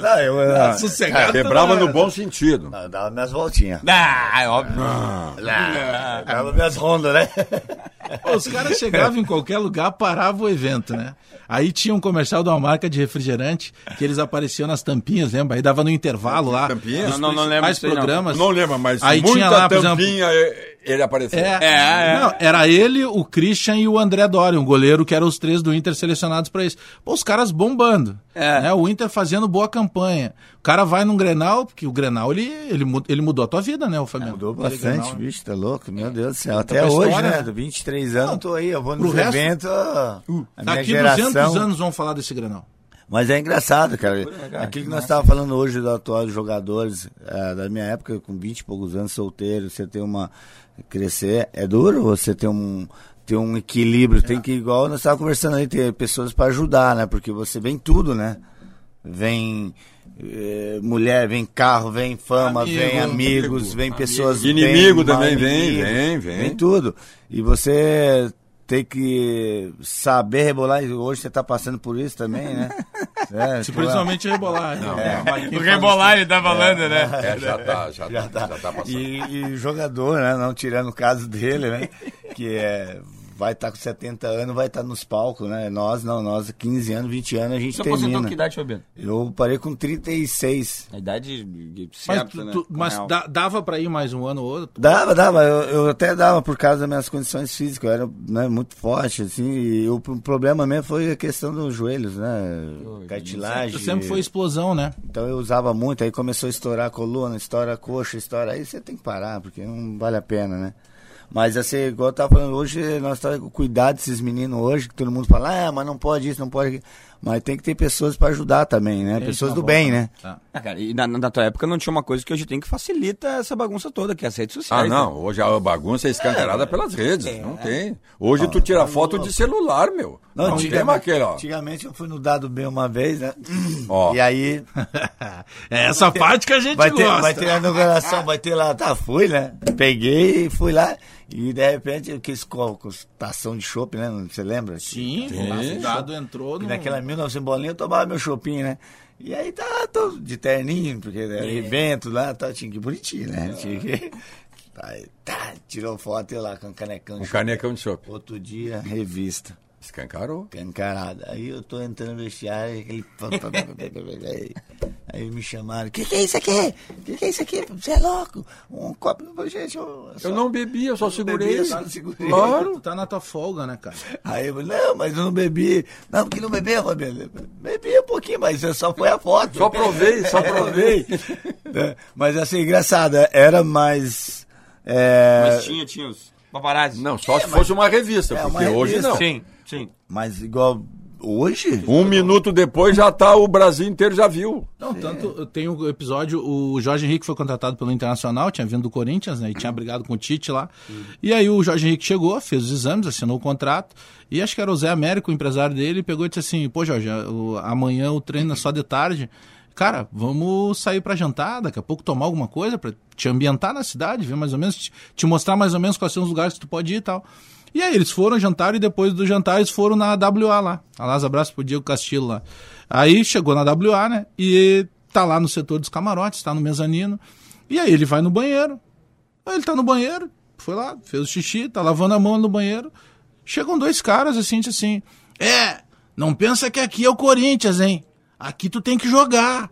Não, eu era...
Sossegado.
Quebrava no bom sentido.
Não, dava minhas voltinhas.
Ah, é óbvio.
Lá, Dava minhas rondas, né?
Os caras chegavam em qualquer lugar, paravam o evento, né? Aí tinha um comercial de uma marca de refrigerante que eles apareciam nas tampinhas, lembra? Aí dava no intervalo lá.
Tampinha?
Não, não, não lembro disso aí, não.
programas.
Não lembro, mas
Aí
muita
tinha lá, por exemplo-
tampinha eh, ele apareceu.
É,
É, é.
Não, era ele, o Christian e o André Dória, um goleiro que eram os três do Inter selecionados pra isso. Pô, os caras bombando.
É.
né? O Inter fazendo boa campanha. O cara vai num Grenal, porque o Grenal, ele, ele, ele mudou a tua vida, né, o Fabiano?
Mudou
Aquele
bastante,
Grenal, né?
bicho, tá louco? Meu Deus do céu. Até hoje,
história,
né?
né?
Do 23 anos, eu tô aí, eu vou nos
pro resto-
eventos, ó, a minha
Daqui
geração...
200 anos vão falar desse Grenal.
Mas é engraçado, cara. Aquilo que nós estávamos falando hoje dos atuais jogadores, eh, da minha época, com 20 e poucos anos, solteiro, você ter uma. crescer, é duro você ter um. ter um equilíbrio, tem que, igual nós estávamos conversando ali, ter pessoas para ajudar, né? Porque você vem tudo, né? Vem eh, mulher, vem carro, vem fama,
Amigo,
vem amigos,
amigo,
vem pessoas.
Inimigo
bem,
também vem,
inimigo,
vem, vem.
Vem tudo. E você tem que saber rebolar. e Hoje você está passando por isso também, né? É,
Se
tipo,
principalmente rebolar. Não,
O rebolar ele tá falando, né?
É, já tá, já,
Já
tá,
tá.
já tá passando.
E, e jogador, né? Não tirando o caso dele, né? Que é. Vai estar com 70 anos, vai estar nos palcos, né? Nós não, nós 15 anos, 20 anos a gente
Você aposentou
termina.
que idade, Fabiano?
Eu parei com 36.
A idade
Mas,
certa,
tu-
né?
tu- mas dava pra ir mais um ano ou outro?
Dava, dava. Eu, eu até dava por causa das minhas condições físicas. Eu era né, muito forte, assim. E o, problema mesmo foi a questão dos joelhos, né? Cartilagem.
Sempre foi explosão, né?
Então eu usava muito, aí começou a estourar a coluna, estoura a coxa, estoura. Aí você tem que parar, porque não vale a pena, né? Mas assim, igual eu tava falando, hoje nós estamos com cuidado desses meninos hoje, que todo mundo fala, ah, mas não pode isso, não pode. Mas tem que ter pessoas para ajudar também, né?
Tem
pessoas do bem, né?
Tá.
Ah, cara, e na, na tua época não tinha uma coisa que hoje tem que facilita essa bagunça toda, que é as redes sociais.
Ah, não. Hoje a bagunça é escancarada pelas redes. Não tem. Hoje tu tira foto de celular, meu. Não, tem mais aquele, ó.
antigamente eu fui no Dado Bem uma vez, né?
Ó.
E aí
É essa parte que a gente
vai ter,
gosta.
vai ter a inauguração, vai ter lá, tá, fui, né? Peguei e fui lá. E de repente, com estação de chopp, né? Você lembra?
Sim, o dado entrou
E
no...
naquela 1900 bolinha eu tomava meu shopping, né? E aí tá todo de terninho, porque era evento lá, tá, tinha que ir bonitinho, né? Tinha que. Aí, tá, tirou foto eu lá com canecão.
Um
de
canecão de chope.
Outro dia, revista.
Escancarou.
Cancarada. Aí eu tô entrando no vestiário, aquele. aí, aí me chamaram, o que, que é isso aqui? O que, que é isso aqui? Você é louco? Um copo. Gente, eu,
Eu não bebi, eu só segurei.
bebi, só segurei.
Claro.
Tu tá na tua folga, né, cara?
Aí eu falei, não, mas eu não bebi. Não, porque não bebeu, Fabiano. Bebi um pouquinho, mas só foi a foto.
Só provei, só provei.
É, mas assim, engraçado, era mais. É,
Mas tinha, tinha os paparazzi.
Não, só se fosse uma revista,
É,
porque
uma
hoje
revista.
não.
Sim, sim.
mas igual hoje?
Um minuto depois já tá, o Brasil inteiro já viu.
Não, tanto tem um episódio, o Jorge Henrique foi contratado pelo Internacional, tinha vindo do Corinthians, né? E tinha brigado com o Tite lá. E aí o Jorge Henrique chegou, fez os exames, assinou o contrato. E acho que era o Zé Américo, o empresário dele, pegou e disse assim: pô, Jorge, o- amanhã o treino é só de tarde. Cara, vamos sair pra jantar, daqui a pouco tomar alguma coisa pra te ambientar na cidade, ver mais ou menos, te, te mostrar mais ou menos quais são os lugares que tu pode ir e tal. E aí eles foram jantar e depois do jantar eles foram na WA lá. Aliás, abraço pro Diego Castilho lá. Aí chegou na WA, né? E tá lá no setor dos camarotes, tá no mezanino. E aí ele vai no banheiro. Aí ele tá no banheiro, foi lá, fez o xixi, tá lavando a mão no banheiro. Chegam dois caras assim, assim: É, não pensa que aqui é o Corinthians, hein? Aqui tu tem que jogar.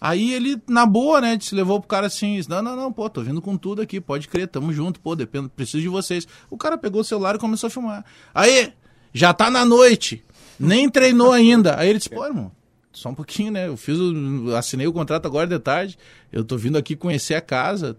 Aí ele, na boa, né, se levou pro cara assim, não, não, não, pô, tô vindo com tudo aqui, pode crer, tamo junto, pô, dependo, preciso de vocês. O cara pegou o celular e começou a filmar. Aí, já tá na noite, nem treinou ainda. Aí ele disse, pô, irmão, só um pouquinho, né, eu fiz, o, assinei o contrato agora de tarde, eu tô vindo aqui conhecer a casa,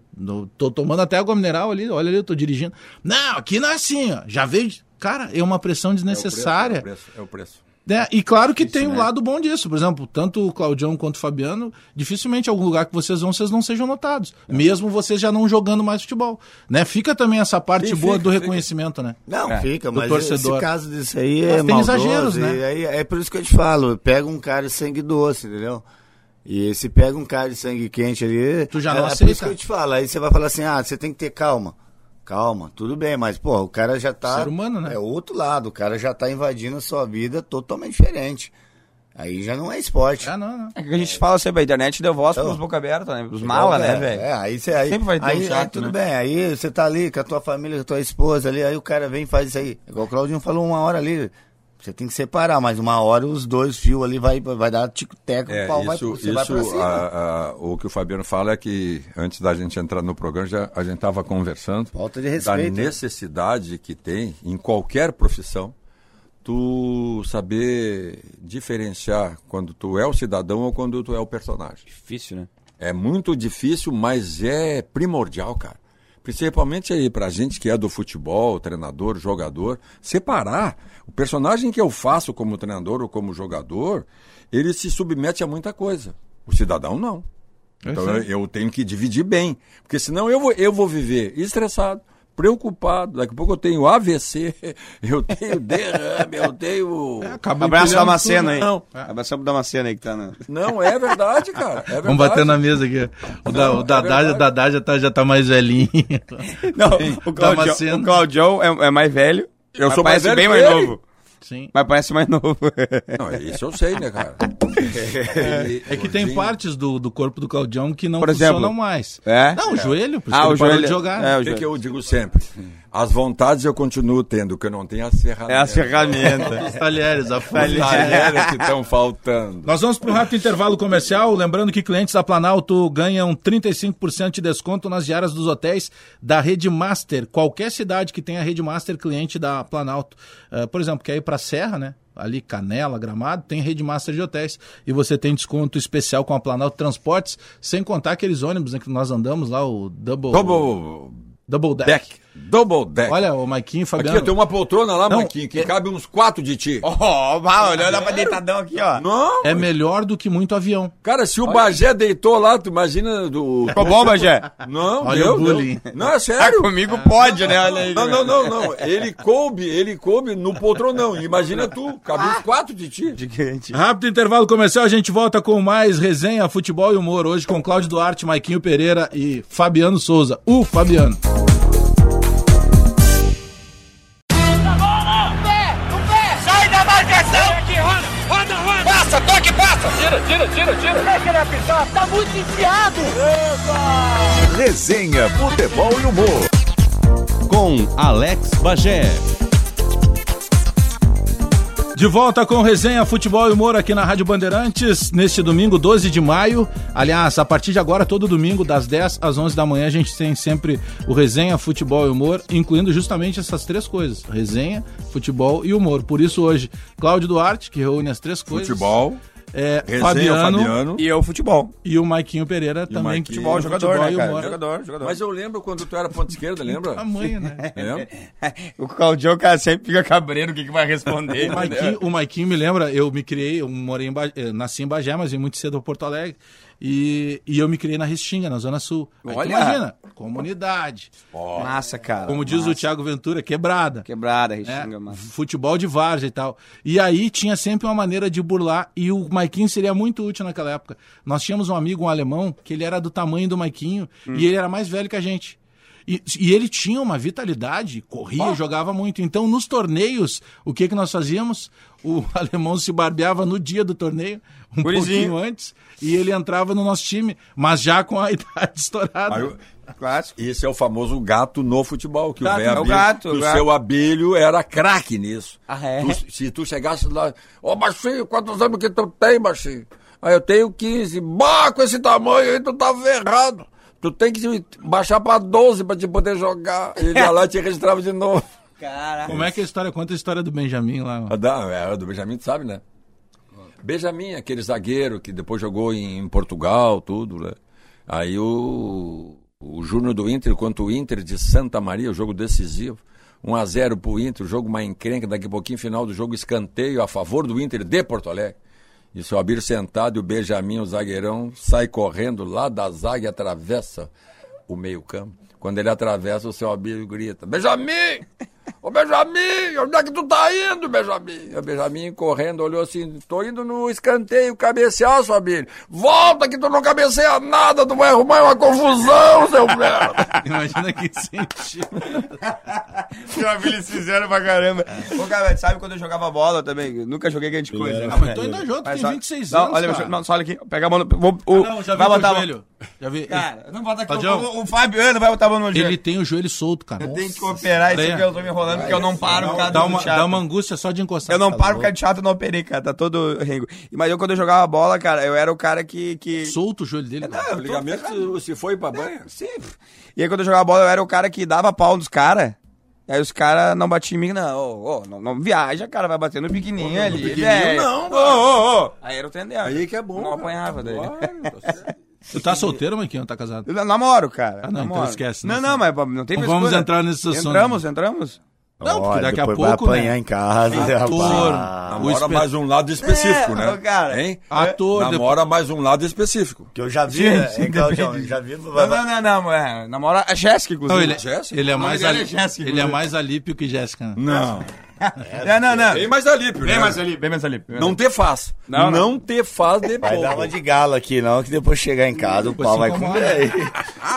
tô tomando até água mineral ali, olha ali, eu tô dirigindo. Não, aqui não é assim, ó, já veio, cara, é uma pressão desnecessária.
É o preço. É o preço.
Né? E claro que tem um lado bom disso. Por exemplo, tanto o Claudião quanto o Fabiano, dificilmente algum lugar que vocês vão, vocês não sejam notados. Mesmo vocês já não jogando mais futebol. Né? Fica também essa parte
Sim,
boa
fica,
do
fica.
reconhecimento, né?
Não,
É,
fica, mas
torcedor.
esse caso desse aí
Mas
é
tem
maldoso,
exageros,
e
né?
aí é por isso que eu te falo, pega um cara de sangue doce, entendeu? E se pega um cara de sangue quente ali...
Tu já não
é, É por
aceita.
isso que eu te falo, aí você vai falar assim, ah, você tem que ter calma. Calma, tudo bem, mas, pô, o cara já tá...
Ser humano, né?
É outro lado, o cara já tá invadindo a sua vida totalmente diferente. Aí já não é esporte.
Ah, não, não.
É que a gente fala sempre, a internet deu voz
Então,
pros boca aberta, né? Os mala,
É,
né, velho?
É, aí você aí,
Sempre vai ter um
aí,
chato,
aí tudo
né?
bem. Aí você tá ali com a tua família, com a tua esposa ali, aí o cara vem e faz isso aí. Igual o Claudinho falou uma hora ali. Você tem que separar, mas uma hora os dois fios ali vai, vai dar tico-teco,
É,
o pau vai,
isso,
vai
isso a- a- o que o Fabiano fala é que antes da gente entrar no programa, já, a gente estava conversando
Falta de
da
respeito. né?
necessidade que tem em qualquer profissão tu saber diferenciar quando tu é o cidadão ou quando tu é o personagem.
Difícil, né?
É muito difícil, mas é primordial, cara. Principalmente aí pra gente que é do futebol, treinador, jogador, separar o personagem que eu faço como treinador ou como jogador, ele se submete a muita coisa. O cidadão não. Então eu, eu tenho que dividir bem, porque senão eu vou, eu vou viver estressado, preocupado. Daqui a pouco eu tenho AVC, eu tenho derrame, eu tenho.
Acaba
Abraço da Macena aí.
Não.
Abraço da Macena aí que tá na...
Não, é verdade, cara. É verdade.
Vamos bater na mesa aqui. O, da, o
é
Dadá, o Dadá já tá, já tá mais velhinho.
Não, o Claudião, o Claudião é, é mais velho.
Eu
mas
sou mais velho
bem
que
mais
ele.
novo.
Sim.
Mas parece mais novo.
Não, isso eu sei, né, cara?
É que tem partes do, do corpo do Claudião que não
Por
funcionam
exemplo?
mais.
É?
Não, o joelho, por isso
Ah, o joelho-
de jogar.
é, o
O que, que eu digo sempre? As vontades eu continuo tendo, que eu não tenho as ferramentas.
É as ferramentas.
Os talheres, a
Os
folha.
talheres que estão faltando.
Nós vamos para um rápido intervalo comercial. Lembrando que clientes da Planalto ganham 35% de desconto nas diárias dos hotéis da Rede Master. Qualquer cidade que tenha Rede Master cliente da Planalto. Eh, por exemplo, quer ir para Serra, né? Ali, Canela, Gramado, tem Rede Master de hotéis. E você tem desconto especial com a Planalto Transportes, sem contar aqueles ônibus né, que nós andamos lá, o Double,
Double
double Deck.
deck. Double deck.
Olha, o Maiquinho e
Aqui
Fabiano.
eu tenho uma poltrona lá,
Não,
Marquinhos, que
é-
cabe uns quatro de ti.
Ó, oh, olha, olha pra deitadão aqui, ó.
Não,
É melhor do que muito avião.
cara, se o Bagé deitou lá, tu imagina do...
Ficou bom, Bagé?
Não,
Olha
deu,
o bullying.
deu. Não, é
Ah,
sério.
comigo pode, né? Olha aí.
Não, não, não, não. Ele coube, ele coube no poltronão. Imagina tu, cabe uns quatro de ti.
Gigante.
Rápido intervalo comercial, a gente volta com mais resenha, futebol e humor. Hoje com Cláudio Duarte, Maiquinho Pereira e Fabiano Souza. O Fabiano.
Tira, tira, tira, tira.
Deixa ele apitar, tá muito enfiado!
Resenha, futebol e humor.
Com Alex Bagé.
De volta com resenha, futebol e humor aqui na Rádio Bandeirantes, neste domingo, 12 de maio. Aliás, a partir de agora, todo domingo, das 10 às 11 da manhã, a gente tem sempre o resenha, futebol e humor, incluindo justamente essas três coisas: resenha, futebol e humor. Por isso, hoje, Cláudio Duarte, que reúne as três coisas.
Futebol,
É,
resenha,
Fabiano,
Fabiano.
E eu, futebol.
e o Maiquinho Pereira também.
Maiquinho.
Futebol, jogador,
futebol
né,
e
cara? Jogador, jogador.
Mas eu lembro quando tu era ponta esquerda, lembra?
Tamanho, né?
Lembra?
O Claudião, cara, sempre fica cabreiro o que, que vai responder.
O Maiquinho, o Maiquinho me lembra, eu me criei, eu morei em Ba- eh, nasci em Bagé, mas vim muito cedo para Porto Alegre. E, e eu me criei na Restinga, na Zona Sul. Aí tu
Olha!
imagina, comunidade.
Massa, cara.
Como diz o Thiago Ventura, quebrada.
Quebrada,
né?
Restinga, massa.
Futebol de várzea e tal. E aí tinha sempre uma maneira de burlar, e o Maiquinho seria muito útil naquela época. Nós tínhamos um amigo, um alemão, que ele era do tamanho do Maiquinho, e ele era mais velho que a gente. E, e ele tinha uma vitalidade, corria, jogava muito. Então, nos torneios, o que, que nós fazíamos? O alemão se barbeava no dia do torneio, um
Gurizinho.
pouquinho antes, e ele entrava no nosso time, mas já com a idade estourada.
Eu-
Clássico.
Esse é o famoso gato no futebol, que
Gato,
o velho
é o gato,
que
o gato.
seu Abílio era craque nisso.
Ah, é?
Tu- se tu chegasse lá, ô baixinho, quantos anos que tu tem, baixinho? Aí eu tenho 15. Bah, com esse tamanho aí tu tá ferrado. Tu tem que baixar pra 12 pra te poder jogar. Ele ia lá e te registrava de novo.
Caraca.
Como é que é a história? Conta a história do Benjamin lá.
A da- é, do Benjamin, tu sabe, né? Benjamin, aquele zagueiro que depois jogou em Portugal, tudo, né? Aí o, o Júnior do Inter contra o Inter de Santa Maria, o jogo decisivo. 1x0 pro Inter, o jogo uma encrenca, daqui a pouquinho, final do jogo, escanteio a favor do Inter de Porto Alegre. E o seu Abílio sentado e o Benjamin, o zagueirão, sai correndo lá da zaga e atravessa o meio-campo. Quando ele atravessa, o seu Abílio grita: Benjamin! Ô Benjamin, onde é que tu tá indo, Benjamin? O Benjamin correndo, olhou assim: tô indo no escanteio cabecear, seu Abílio. Volta que tu não cabeceia nada, tu vai arrumar uma confusão, seu merda.
Imagina que sentido.
Meu amigo, eles fizeram pra caramba. Ô, cara, sabe quando eu jogava bola também? Nunca joguei grande coisa.
Ah, mas ainda joga, tu
Mas
tem
só-
26
não,
anos,
Olha,
cara.
não, só olha aqui. Pega a mão no... Vou, o,
Não, já vi
vai
teu
botar mão-
joelho. Já vi.
Cara, não bota aqui. O, o, o Fabiano vai botar a mão no joelho.
Ele tem o joelho solto, cara.
Eu tenho que operar isso aqui, eu tô me enrolando porque eu não paro por causa
Dá
do
uma,
chato.
dá uma angústia só de encostar.
Eu não paro por causa de chato, não operei, cara. Tá todo rengo. E, Mas eu, quando eu jogava bola, cara, eu era o cara que... que...
Solto o joelho dele. cara.
O ligamento se foi pra banha.
Sim. E aí, quando eu jogava bola, eu era o cara que dava pau nos caras. Aí os caras não batiam em mim, não. Ô, ô, não, não viaja, cara, vai bater no pequenininho ali.
pequenininho
velho.
não,
Ô, ô, ô. Aí era o tendel.
Aí que é bom.
Não apanhava daí.
Claro, tá.
Tu tá solteiro, Marquinhos? Tá casado?
Eu namoro, cara.
Ah, não, então
namoro.
esquece,
Não,
não
não, mas não tem
Não
frescura.
vamos entrar nesse assunto.
Entramos, entramos.
Não, porque
Olha,
daqui a
depois
pouco,
vai apanhar
né?
em casa,
Ator,
rapaz.
Namora
espe-
mais um lado específico,
É,
né?
cara.
Hein?
Ator, depois-
Namora mais um lado específico.
Que eu já vi,
Gente,
né? Hein, Claudião? Já vi.
Não, não, não, não. É, namora a Jéssica,
Não,
inclusive.
ele, é-
Jéssica?
ele é mais
é
ali-
Jéssica,
ele é mais alípio que Jéssica. né?
Não.
É, não, não.
Bem mais alípio,
Bem
né?
mais ali, bem mais ali.
Não te faz.
Não,
Não,
não.
te faz de
Vai dar uma de galo aqui, não, que depois chegar em casa o
Depois
pau
se
vai comer aí.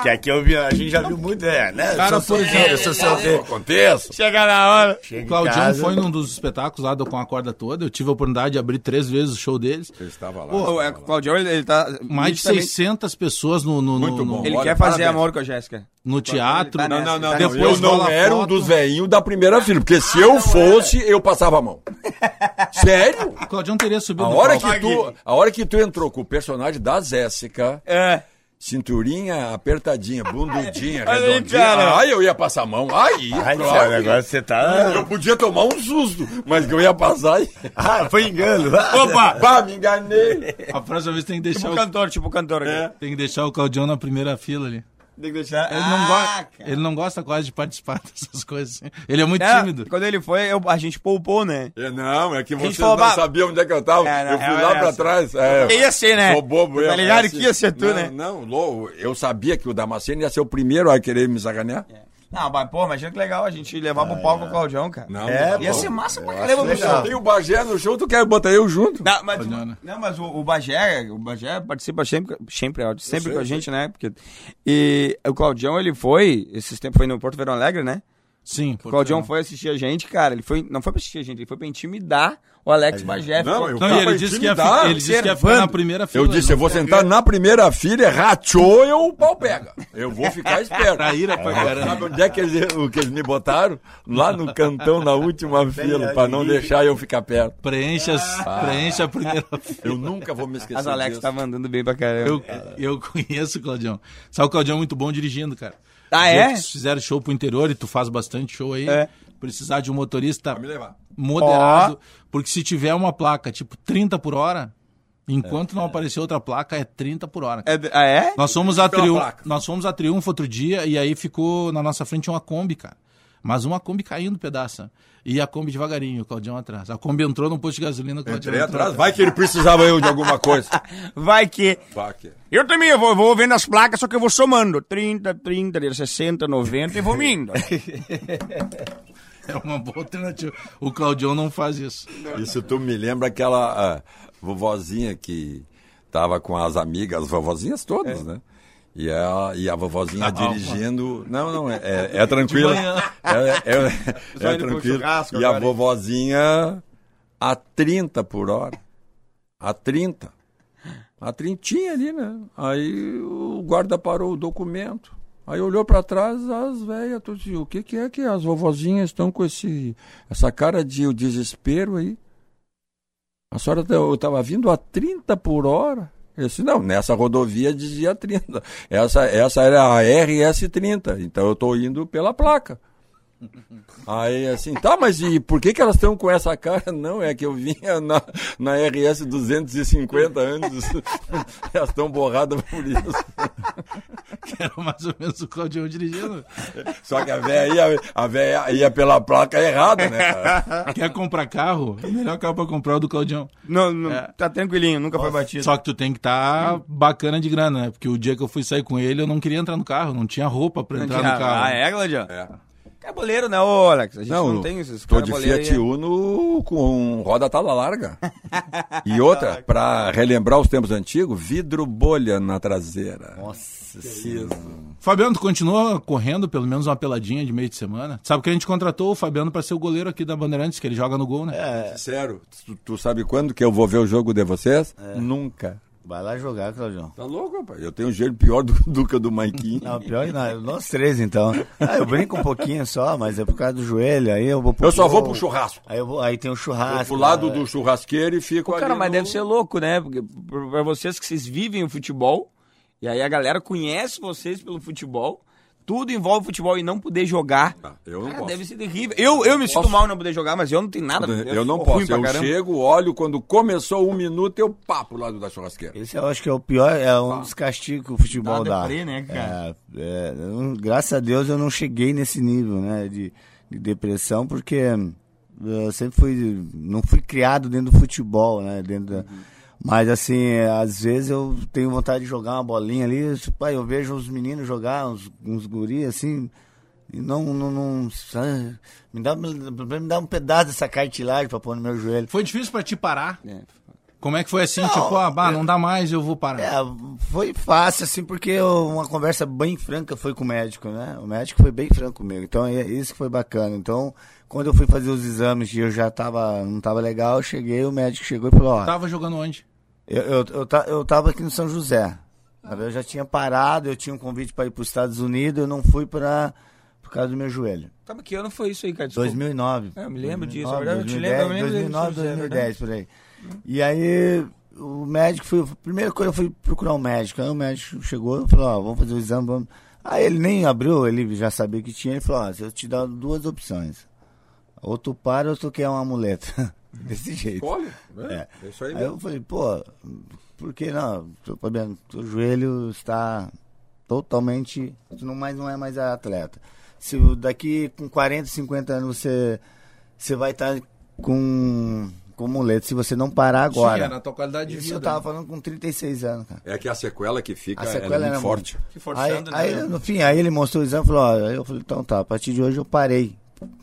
que aqui eu vi, a gente já viu muito, é, né?
Cara,
sou
por
solteiro,
exemplo,
eu.
Aconteça.
Chega na hora.
Chega
O Claudião
casa,
foi num dos espetáculos lá do Com a Corda Toda. Eu tive a oportunidade de abrir três vezes o show deles.
Você estava lá.
Pô, o Claudião, ele, ele tá...
Mais de
nitidamente-
600 pessoas no, no,
Muito
no-
bom.
Ele
Olha,
quer fazer
parabéns.
amor com a Jéssica.
No teatro.
Tá
Não,
nessa,
não, não.
tá
não.
nessa.
Depois
eu não era um dos veinhos da primeira fila, porque se eu fosse, eu passava a mão. Sério?
O Claudião teria subido
A
no
hora, que tu, a hora que tu entrou com o personagem da Jéssica,
É.
cinturinha apertadinha, bundudinha,
aí,
redondinha,
cara.
ai, eu ia passar a mão. Aí,
Ai,
claro.
agora você tá.
Eu podia tomar um susto, mas que eu ia passar e...
Ah, foi engano.
Opa! Bah, me enganei!
A próxima vez tem que deixar
Tipo
o,
cantor, tipo cantor aqui.
tem que deixar o Claudião na primeira fila ali.
Tem que deixar...
Ele, não
Ah,
ele não gosta quase de participar dessas coisas. assim. Ele é muito
É,
tímido.
Quando ele foi, eu- a gente poupou, né?
É, não, é que vocês
falou,
não
"Bah,
sabiam onde é que eu tava.
É, não,
eu fui
é
lá pra
essa.
trás. É,
Que ia ser, né?
Sou bobo,
Tá
eu.
ligado
é
que ia ser tu,
não,
né?
Não, louco. Eu sabia que o Damasceno ia ser o primeiro a querer me sacanear.
Não, mas, pô, imagina que legal a gente levar pro palco o Claudião, cara.
Não,
É,
não,
Ia ser massa pra caramba,
legal.
pessoal.
Tem o Bagé no show, tu quer botar eu junto?
Não, mas, não, mas o, o Bagé, o Bagé participa sempre, sempre, ó, sempre
sei,
com a gente, né? Porque, e o Claudião, ele foi, esses tempos foi no Porto Verão Alegre, né?
Sim.
O Claudião foi assistir a gente, cara, ele foi, não foi pra assistir a gente, ele foi pra intimidar o Alex Bagé.
Não, eu-
Não, e ele disse que ia, fi- ele disse que ia ficar na primeira fila.
Eu disse, eu vou
não
sentar na primeira fila, rachou, eu o pau pega. Eu vou ficar esperto.
Traíra pra caramba.
Sabe onde é que eles, o que eles me botaram? Lá no cantão, na última fila, pra não deixar eu ficar perto.
Preencha, as- preencha a primeira fila.
Eu nunca vou me esquecer
Mas o Alex
disso.
tava andando bem pra caramba.
Eu, eu conheço o Claudião. Sabe, o Claudião é muito bom dirigindo, cara.
Ah, é?
vocês fizeram show pro interior e tu faz bastante show aí.
É.
Precisar de um motorista
me levar.
Porque se tiver uma placa tipo 30 por hora, enquanto não aparecer outra placa, é 30 por hora.
É, ah, é?
Nós fomos a Triunfo, nós fomos a Triunfo outro dia e aí ficou na nossa frente uma Kombi, cara. Mas uma Kombi caindo pedaço. E a Kombi devagarinho, o Claudião atrás. A Kombi entrou no posto de gasolina, o Claudião
Entrei
entrou
atrás, vai que ele precisava eu de alguma coisa.
Vai que...
Vai que-
Eu também eu vou, vou vendo as placas, só que eu vou somando. 30, 30, 60, 90 e vou indo.
É uma boa alternativa. O Claudião não faz isso.
Isso tu me lembra aquela ah, vovozinha que tava com as amigas, as vovozinhas todas, né? E a, e a vovozinha
Ah,
dirigindo. Não, não, é, é, é tranquilo.
manhã.
É, é, é
pro
tranquilo. E a vovozinha a 30 por hora. A 30. A trintinha ali, né? Aí o guarda parou o documento. Aí olhou pra trás, as velhas, tu disse, o que, que é que as vovozinhas estão com esse, essa cara de desespero aí? A senhora tá- estava vindo a 30 por hora? Eu disse, não, nessa rodovia dizia 30. Essa, essa era a RS30, então eu estou indo pela placa. Aí assim, tá, mas e por que, que elas estão com essa cara? Não, é que eu vinha na, na RS 250 antes. elas estão borradas por isso.
Que era mais ou menos o Claudião dirigindo.
Só que a véia ia, a véia ia pela placa errada, né? cara?
Quer comprar carro? O melhor carro pra comprar é o do Claudião.
Não, não,
É.
tá tranquilinho, nunca foi batido.
Só que tu tem que estar bacana de grana, né? Porque o dia que eu fui sair com ele, eu não queria entrar no carro, não tinha roupa pra entrar no carro.
Ah, é, Claudião?
É.
É boleiro, né, ô Alex? A gente não,
Não,
tem esses
tô de Fiat
aí.
Uno com roda tala larga. E outra, pra relembrar os tempos antigos, vidro bolha na traseira.
Nossa senhora.
Fabiano, tu continua correndo pelo menos uma peladinha de meio de semana? Sabe que a gente contratou o Fabiano pra ser o goleiro aqui da Bandeirantes, que ele joga no gol, né?
É,
Sincero, tu, tu sabe quando que eu vou ver o jogo de vocês? Nunca.
Vai lá jogar, Claudião.
Tá louco, rapaz? Eu tenho um joelho pior do, do que o do Maiquinho.
Não, pior que não, nós três então. Ah, eu brinco um pouquinho só, mas é por causa do joelho, aí eu vou pro
Eu só vou pro churrasco.
Aí, eu vou, aí tem o
Vou
churrasco.
pro lado
né?
do churrasqueiro e fico
Cara,
ali
mas
no-
deve ser louco, né? Porque pra vocês que vocês vivem o futebol, e aí a galera conhece vocês pelo futebol, tudo envolve futebol e não poder jogar.
Ah, eu não
Cara,
posso.
deve ser terrível. Eu, eu me sinto
Posso.
mal em não poder jogar, mas eu não tenho nada.
Eu não
sou
posso. Eu
caramba.
chego, olho, quando começou um minuto, eu pá pro lado da churrasqueira.
Esse eu acho que é o pior, é um dos castigos que o futebol
Dá
dá.
deprê, né, cara?
É, é, eu não- graças a Deus eu não cheguei nesse nível, né? De, de depressão, porque eu sempre fui, não fui criado dentro do futebol, né? Dentro da, mas assim, às vezes eu tenho vontade de jogar uma bolinha ali, pai, eu vejo os meninos jogar, uns, uns guris assim, e não, não, não me dá, me dá um pedaço dessa cartilagem pra pôr no meu joelho.
Foi difícil pra te parar?
É.
Como é que foi assim?
Não,
tipo, ah, bah, não dá mais, eu vou parar.
É, foi fácil, assim, porque eu- uma conversa bem franca foi com o médico, né? O médico foi bem franco comigo, então é isso que foi bacana. Então, quando eu fui fazer os exames e eu já tava, não tava legal, eu cheguei, o médico chegou e falou, ó,
Tava jogando onde?
Eu, eu, eu, eu tava aqui no São José. Eu já tinha parado, eu tinha um convite para ir para os Estados Unidos, eu não fui para por causa do meu joelho.
Tá, mas que ano foi isso aí, cara? Desculpa.
2009.
É, eu me lembro disso,
2009,
na verdade, eu te
2010,
lembro, eu lembro
2009,
disso, é
2010, por aí. E aí, o médico foi. A primeira coisa eu fui procurar um médico. Aí o médico chegou e falou: Ó, vamos fazer o exame, vamos. Aí ele nem abriu, ele já sabia que tinha. Ele falou: Ó, eu te dou duas opções. Ou tu para ou tu quer uma muleta. Desse jeito.
Escolhe.
É.
É isso aí
Aí eu falei, pô, por que não? Tô Fabiano, teu joelho está totalmente. Tu não, mais, não é mais atleta. Se daqui com 40, 50 anos você, você vai estar com, com muleta, se você não parar agora.
Sim, é na tua qualidade de
Isso
vida.
eu tava falando com 36 anos, cara.
É que a sequela que fica
A
ela
sequela
é muito
era
forte.
Que
Aí,
forçando,
aí,
né?
no fim, aí ele mostrou o exame e falou, ó, aí eu falei, então tá, a partir de hoje eu parei.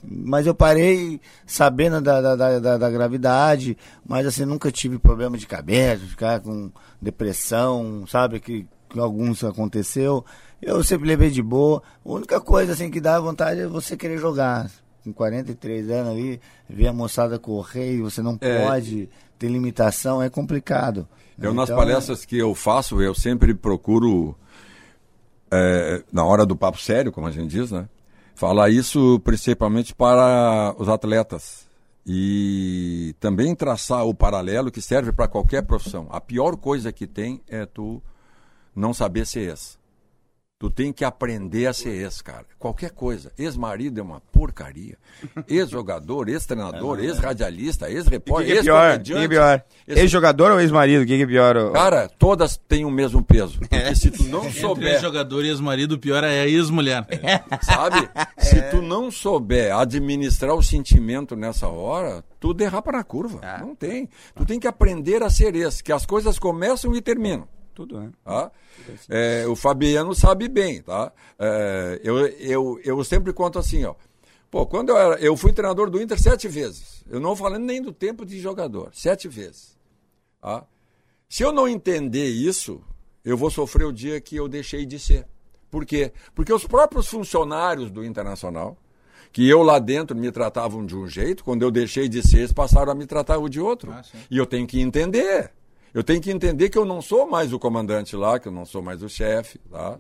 Mas eu parei sabendo da, da, da, da- da gravidade, mas assim, nunca tive problema de cabeça, ficar com depressão, sabe, que, que alguns aconteceu. Eu sempre levei de boa. A única coisa assim que dá vontade é você querer jogar. Com 43 anos ali, ver a moçada correr e você não
É.
pode, tem limitação, é complicado.
Eu, nas
Então,
palestras que eu faço, eu sempre procuro, é, na hora do papo sério, como a gente diz, né? Falar isso principalmente para os atletas. E também traçar o paralelo que serve para qualquer profissão. A pior coisa que tem é tu não saber ser ex. Tu tem que aprender a ser ex, cara. Qualquer coisa. Ex-marido é uma porcaria. Ex-jogador, ex-treinador, ex-radialista,
O que,
ex-repórter,
é pior? O que,
ex-comediante.
que é pior?
Esse-
Ex-jogador ou ex-marido? O que, que é pior?
Cara, todas têm o mesmo peso.
É.
Porque se tu não souber,
ex-jogador e ex-marido, o pior é a ex-mulher.
sabe? Se tu não souber administrar o sentimento nessa hora, tu derrapa na curva. Não tem. Tu tem que aprender a ser esse, que as coisas começam e terminam.
Tudo, né?
Tá? É, o Fabiano sabe bem, tá? É, eu, eu, eu sempre conto assim, ó. Pô, quando eu era. Eu fui treinador do Inter sete vezes. Eu não falando nem do tempo de jogador. Sete vezes. Tá? Se eu não entender isso, eu vou sofrer o dia que eu deixei de ser. Por quê? Porque os próprios funcionários do Internacional, que eu lá dentro me tratavam de um jeito, quando eu deixei de ser, eles passaram a me tratar de outro. e eu tenho que entender. Eu tenho que entender que eu não sou mais o comandante lá, que eu não sou mais o chefe, tá?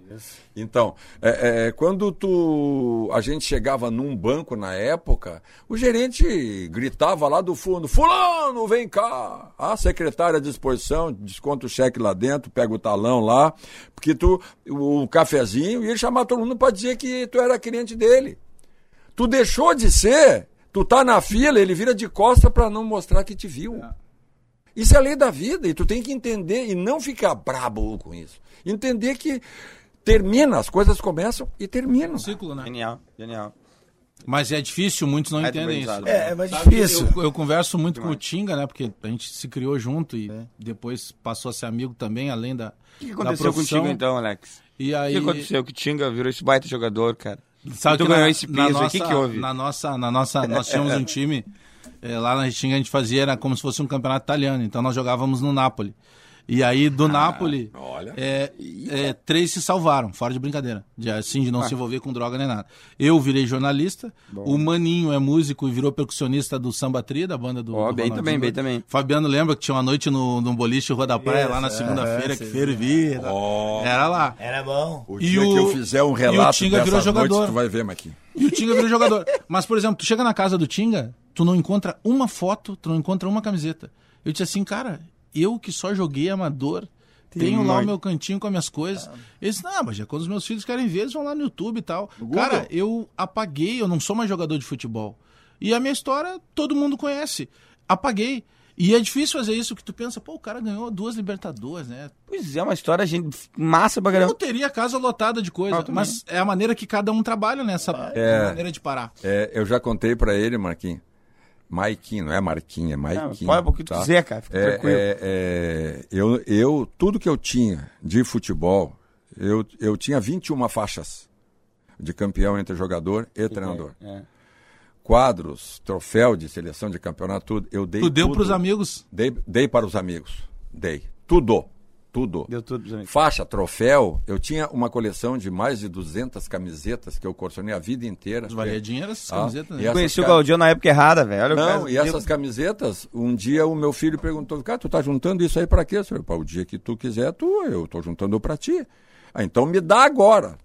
Então, é, é, quando tu, a gente chegava num banco na época, o gerente gritava lá do fundo, fulano, vem cá! A secretária à disposição, desconta o cheque lá dentro, pega o talão lá, porque tu, o cafezinho, e ele chamava todo mundo para dizer que tu era cliente dele. Tu deixou de ser, tu tá na fila, ele vira de costa para não mostrar que te viu. Isso é a lei da vida e tu tem que entender e não ficar brabo com isso. Entender que termina, as coisas começam e terminam.
Um ciclo, né?
Genial, genial.
Mas é difícil, muitos não
É
entendem isso.
É, é mais
Sabe,
difícil.
Eu, eu converso muito com o Tinga, né? Porque a gente se criou junto e depois passou a ser amigo também, além da.
O que
da
aconteceu
profissão.
contigo então, Alex?
E
O
aí.
que aconteceu? Que o Tinga virou esse baita jogador, cara.
Sabe que
ganhou esse peso,
nossa,
o que que houve?
Na nossa, na nossa, nós tínhamos um time eh, lá na Restinga a gente fazia era como se fosse um campeonato italiano. Então nós jogávamos no Napoli. E aí do Napoli,
olha.
é, é, três se salvaram, fora de brincadeira, de assim de não se envolver com droga nem nada. Eu virei jornalista, o Maninho é músico e virou percussionista do Samba Tri, da banda do.
Ó,
do
bem também, bem também.
Fabiano lembra que tinha uma noite no, no boliche Rua da Praia, lá na segunda-feira, que fervia. Era lá.
Era bom.
O
E
dia
o-
que eu fizer um
e o
relato
Tinga virou jogador.
noites, tu vai ver, Maqui.
E o Tinga virou jogador. Mas, por exemplo, tu chega na casa do Tinga, tu não encontra uma foto, tu não encontra uma camiseta. Eu disse assim, cara, eu que só joguei amador, tenho lá o meu cantinho com as minhas coisas. Ele disse, não, mas já quando os meus filhos querem ver, eles vão lá no YouTube e tal. Cara, eu apaguei, eu não sou mais jogador de futebol. E a minha história todo mundo conhece. Apaguei. E é difícil fazer isso, que tu pensa, pô, o cara ganhou duas Libertadores, né?
Pois é, uma história gente, massa pra
Eu
caramba.
teria casa lotada de coisa,
Ah, eu
mas é a maneira que cada um trabalha nessa
É.
maneira de parar.
É, eu já contei pra ele, Marquinhos. Maiquinho, não é Marquinhos, é Maiquinho.
pode, porque tu quiser, cara, fica
É,
tranquilo.
é, é, eu, eu, tudo que eu tinha de futebol, eu, eu tinha 21 faixas de campeão entre jogador e treinador.
É.
Quadros, troféu de seleção de campeonato, tudo. Eu dei
Tu deu
tudo.
pros amigos.
Dei, dei para os amigos. Dei. Tudo. Tudo.
Deu tudo amigos.
Faixa, troféu. Eu tinha uma coleção de mais de 200 camisetas que eu colecionei a vida inteira.
Os variadinhos eram essas
Ah,
camisetas, né?
e essas
Conheci o Claudio na época errada, velho. Olha o
Não,
cara-
e essas camisetas, um dia o meu filho perguntou, cara, tu tá juntando isso aí pra quê, senhor? Para o dia que tu quiser, tu, eu tô juntando pra ti. Ah, então me dá agora.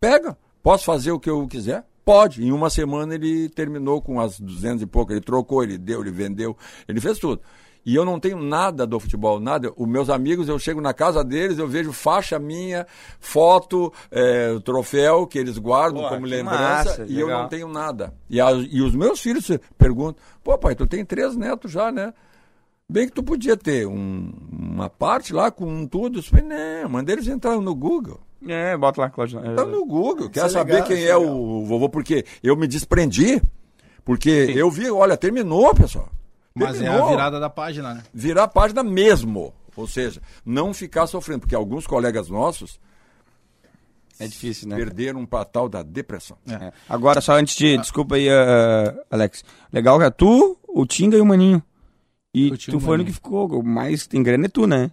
Pega. Posso fazer o que eu quiser? Pode. Em uma semana ele terminou com as 200 e pouco, ele trocou, ele deu, ele vendeu, ele fez tudo. E eu não tenho nada do futebol, nada. Os meus amigos, eu chego na casa deles, eu vejo faixa minha, foto, é, troféu que eles guardam
Pô,
como lembrança,
massa,
e eu
legal.
não tenho nada. E, a- e os meus filhos perguntam, pô pai, tu tem três netos já, né? Bem que tu podia ter um- uma parte lá com tudo. Eu falei, não, mandei eles entrarem no Google.
É, bota lá, Claudio.
Tá no Google, quer
é
saber
legal,
quem
é
é o vovô, porque eu me desprendi. Porque eu vi, olha, terminou, pessoal.
Mas é
Terminou.
a virada da página, né?
Virar a página mesmo. Ou seja, não ficar sofrendo, porque alguns colegas nossos
É difícil, né?
perderam para tal da depressão.
É. Agora, só antes de. Desculpa aí, ah, Alex. Legal que é tu, o Tinga e o Maninho. E
O
tu
o
foi no que ficou. Mais tem grana é tu, né?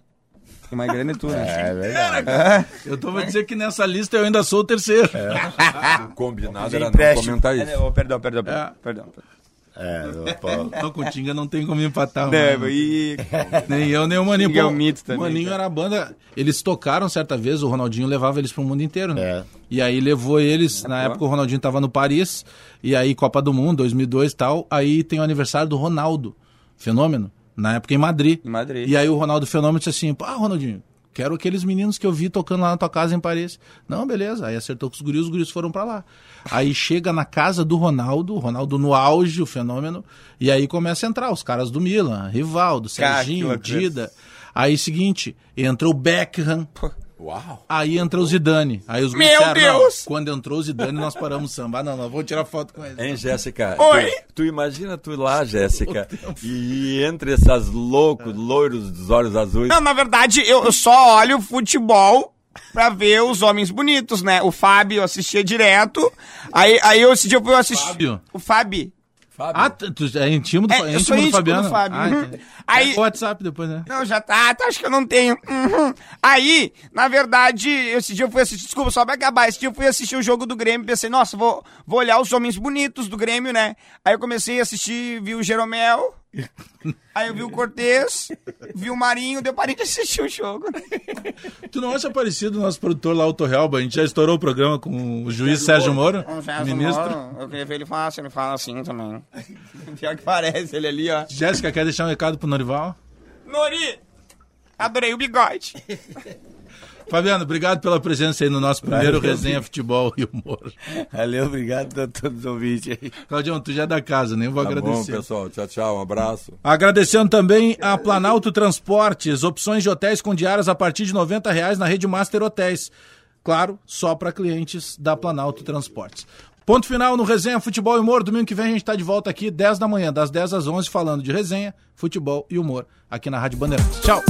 Tem mais grana é tu, né?
É verdade.
Eu tô pra dizer que nessa lista eu ainda sou o terceiro.
O combinado era não comentar
É,
isso.
oh, perdão, perdão, perdão.
É.
perdão.
É.
Não, com o Tinga não tem como empatar.
É,
mano.
e...
Nem eu, nem o Maninho.
Tinga é
Pô,
um mito também,
O Maninho
cara.
era a banda. Eles tocaram certa vez, o Ronaldinho levava eles pro mundo inteiro, né?
É.
E aí levou eles, na época o Ronaldinho tava no Paris, e aí Copa do Mundo, 2002 e tal. Aí tem o aniversário do Ronaldo, fenômeno, na época em Madrid.
Em Madrid.
E aí o Ronaldo Fenômeno disse assim: pá, Ronaldinho. Quero aqueles meninos que eu vi tocando lá na tua casa em Paris. Não, beleza. Aí acertou com os guris, os guris foram pra lá. Aí chega na casa do Ronaldo, o Ronaldo no auge, o fenômeno, e aí começa a entrar os caras do Milan, Rivaldo, Serginho. Dida. Aí seguinte, entra o Beckham,
Uau!
aí entra o Zidane. Aí os
Meu
disseram, "Não,
Deus!"
quando entrou o Zidane, nós paramos o samba. Ah, não, não, vou tirar foto com ele.
Hein, Jéssica?
Oi?
Tu, tu imagina tu lá, Jéssica, e entre essas loucos, loiros dos olhos azuis.
Não, na verdade, eu, eu só olho futebol pra ver os homens bonitos, né? O Fábio eu assistia direto. Aí, aí eu, esse dia eu fui assistir.
Fábio?
O Fábio.
Fábio.
Ah, tu é intimo do,
É,
íntimo
sou
do
íntimo do
Fabiano?
Fábio,
Ah,
uhum. Aí-
o WhatsApp depois, né?
Não, já tá, tá, acho que eu não tenho. Uhum. Aí, na verdade, esse dia eu fui assistir, desculpa, só pra acabar, esse dia eu fui assistir o jogo do Grêmio, pensei, nossa, vou, vou olhar os homens bonitos do Grêmio, né? Aí eu comecei a assistir, vi o Jeromel, aí eu vi o Cortez, vi o Marinho, deu parei de assistir o jogo.
Tu não acha parecido o nosso produtor lá, o Torrealba? A gente já estourou o programa com o juiz Sérgio Moro, ministro.
eu queria ver ele falar, ele fala assim também. Pior que parece ele ali, ó.
Jéssica, quer deixar um recado pro Norival?
Nori, adorei o bigode.
Fabiano, obrigado pela presença aí no nosso primeiro Resenha Futebol e Humor.
Valeu, obrigado a todos os ouvintes aí.
Claudião, tu já é da casa, nem vou
Tá bom,
agradecer.
pessoal. Tchau, tchau. Um abraço.
Agradecendo também a Planalto Transportes, opções de hotéis com diárias a partir de 90 reais na rede Master Hotéis. Claro, só para clientes da Planalto Transportes. Ponto final no Resenha Futebol e Humor. Domingo que vem a gente está de volta aqui, 10 da manhã, das 10 às 11, falando de resenha, futebol e humor, aqui na Rádio Bandeirantes. Tchau!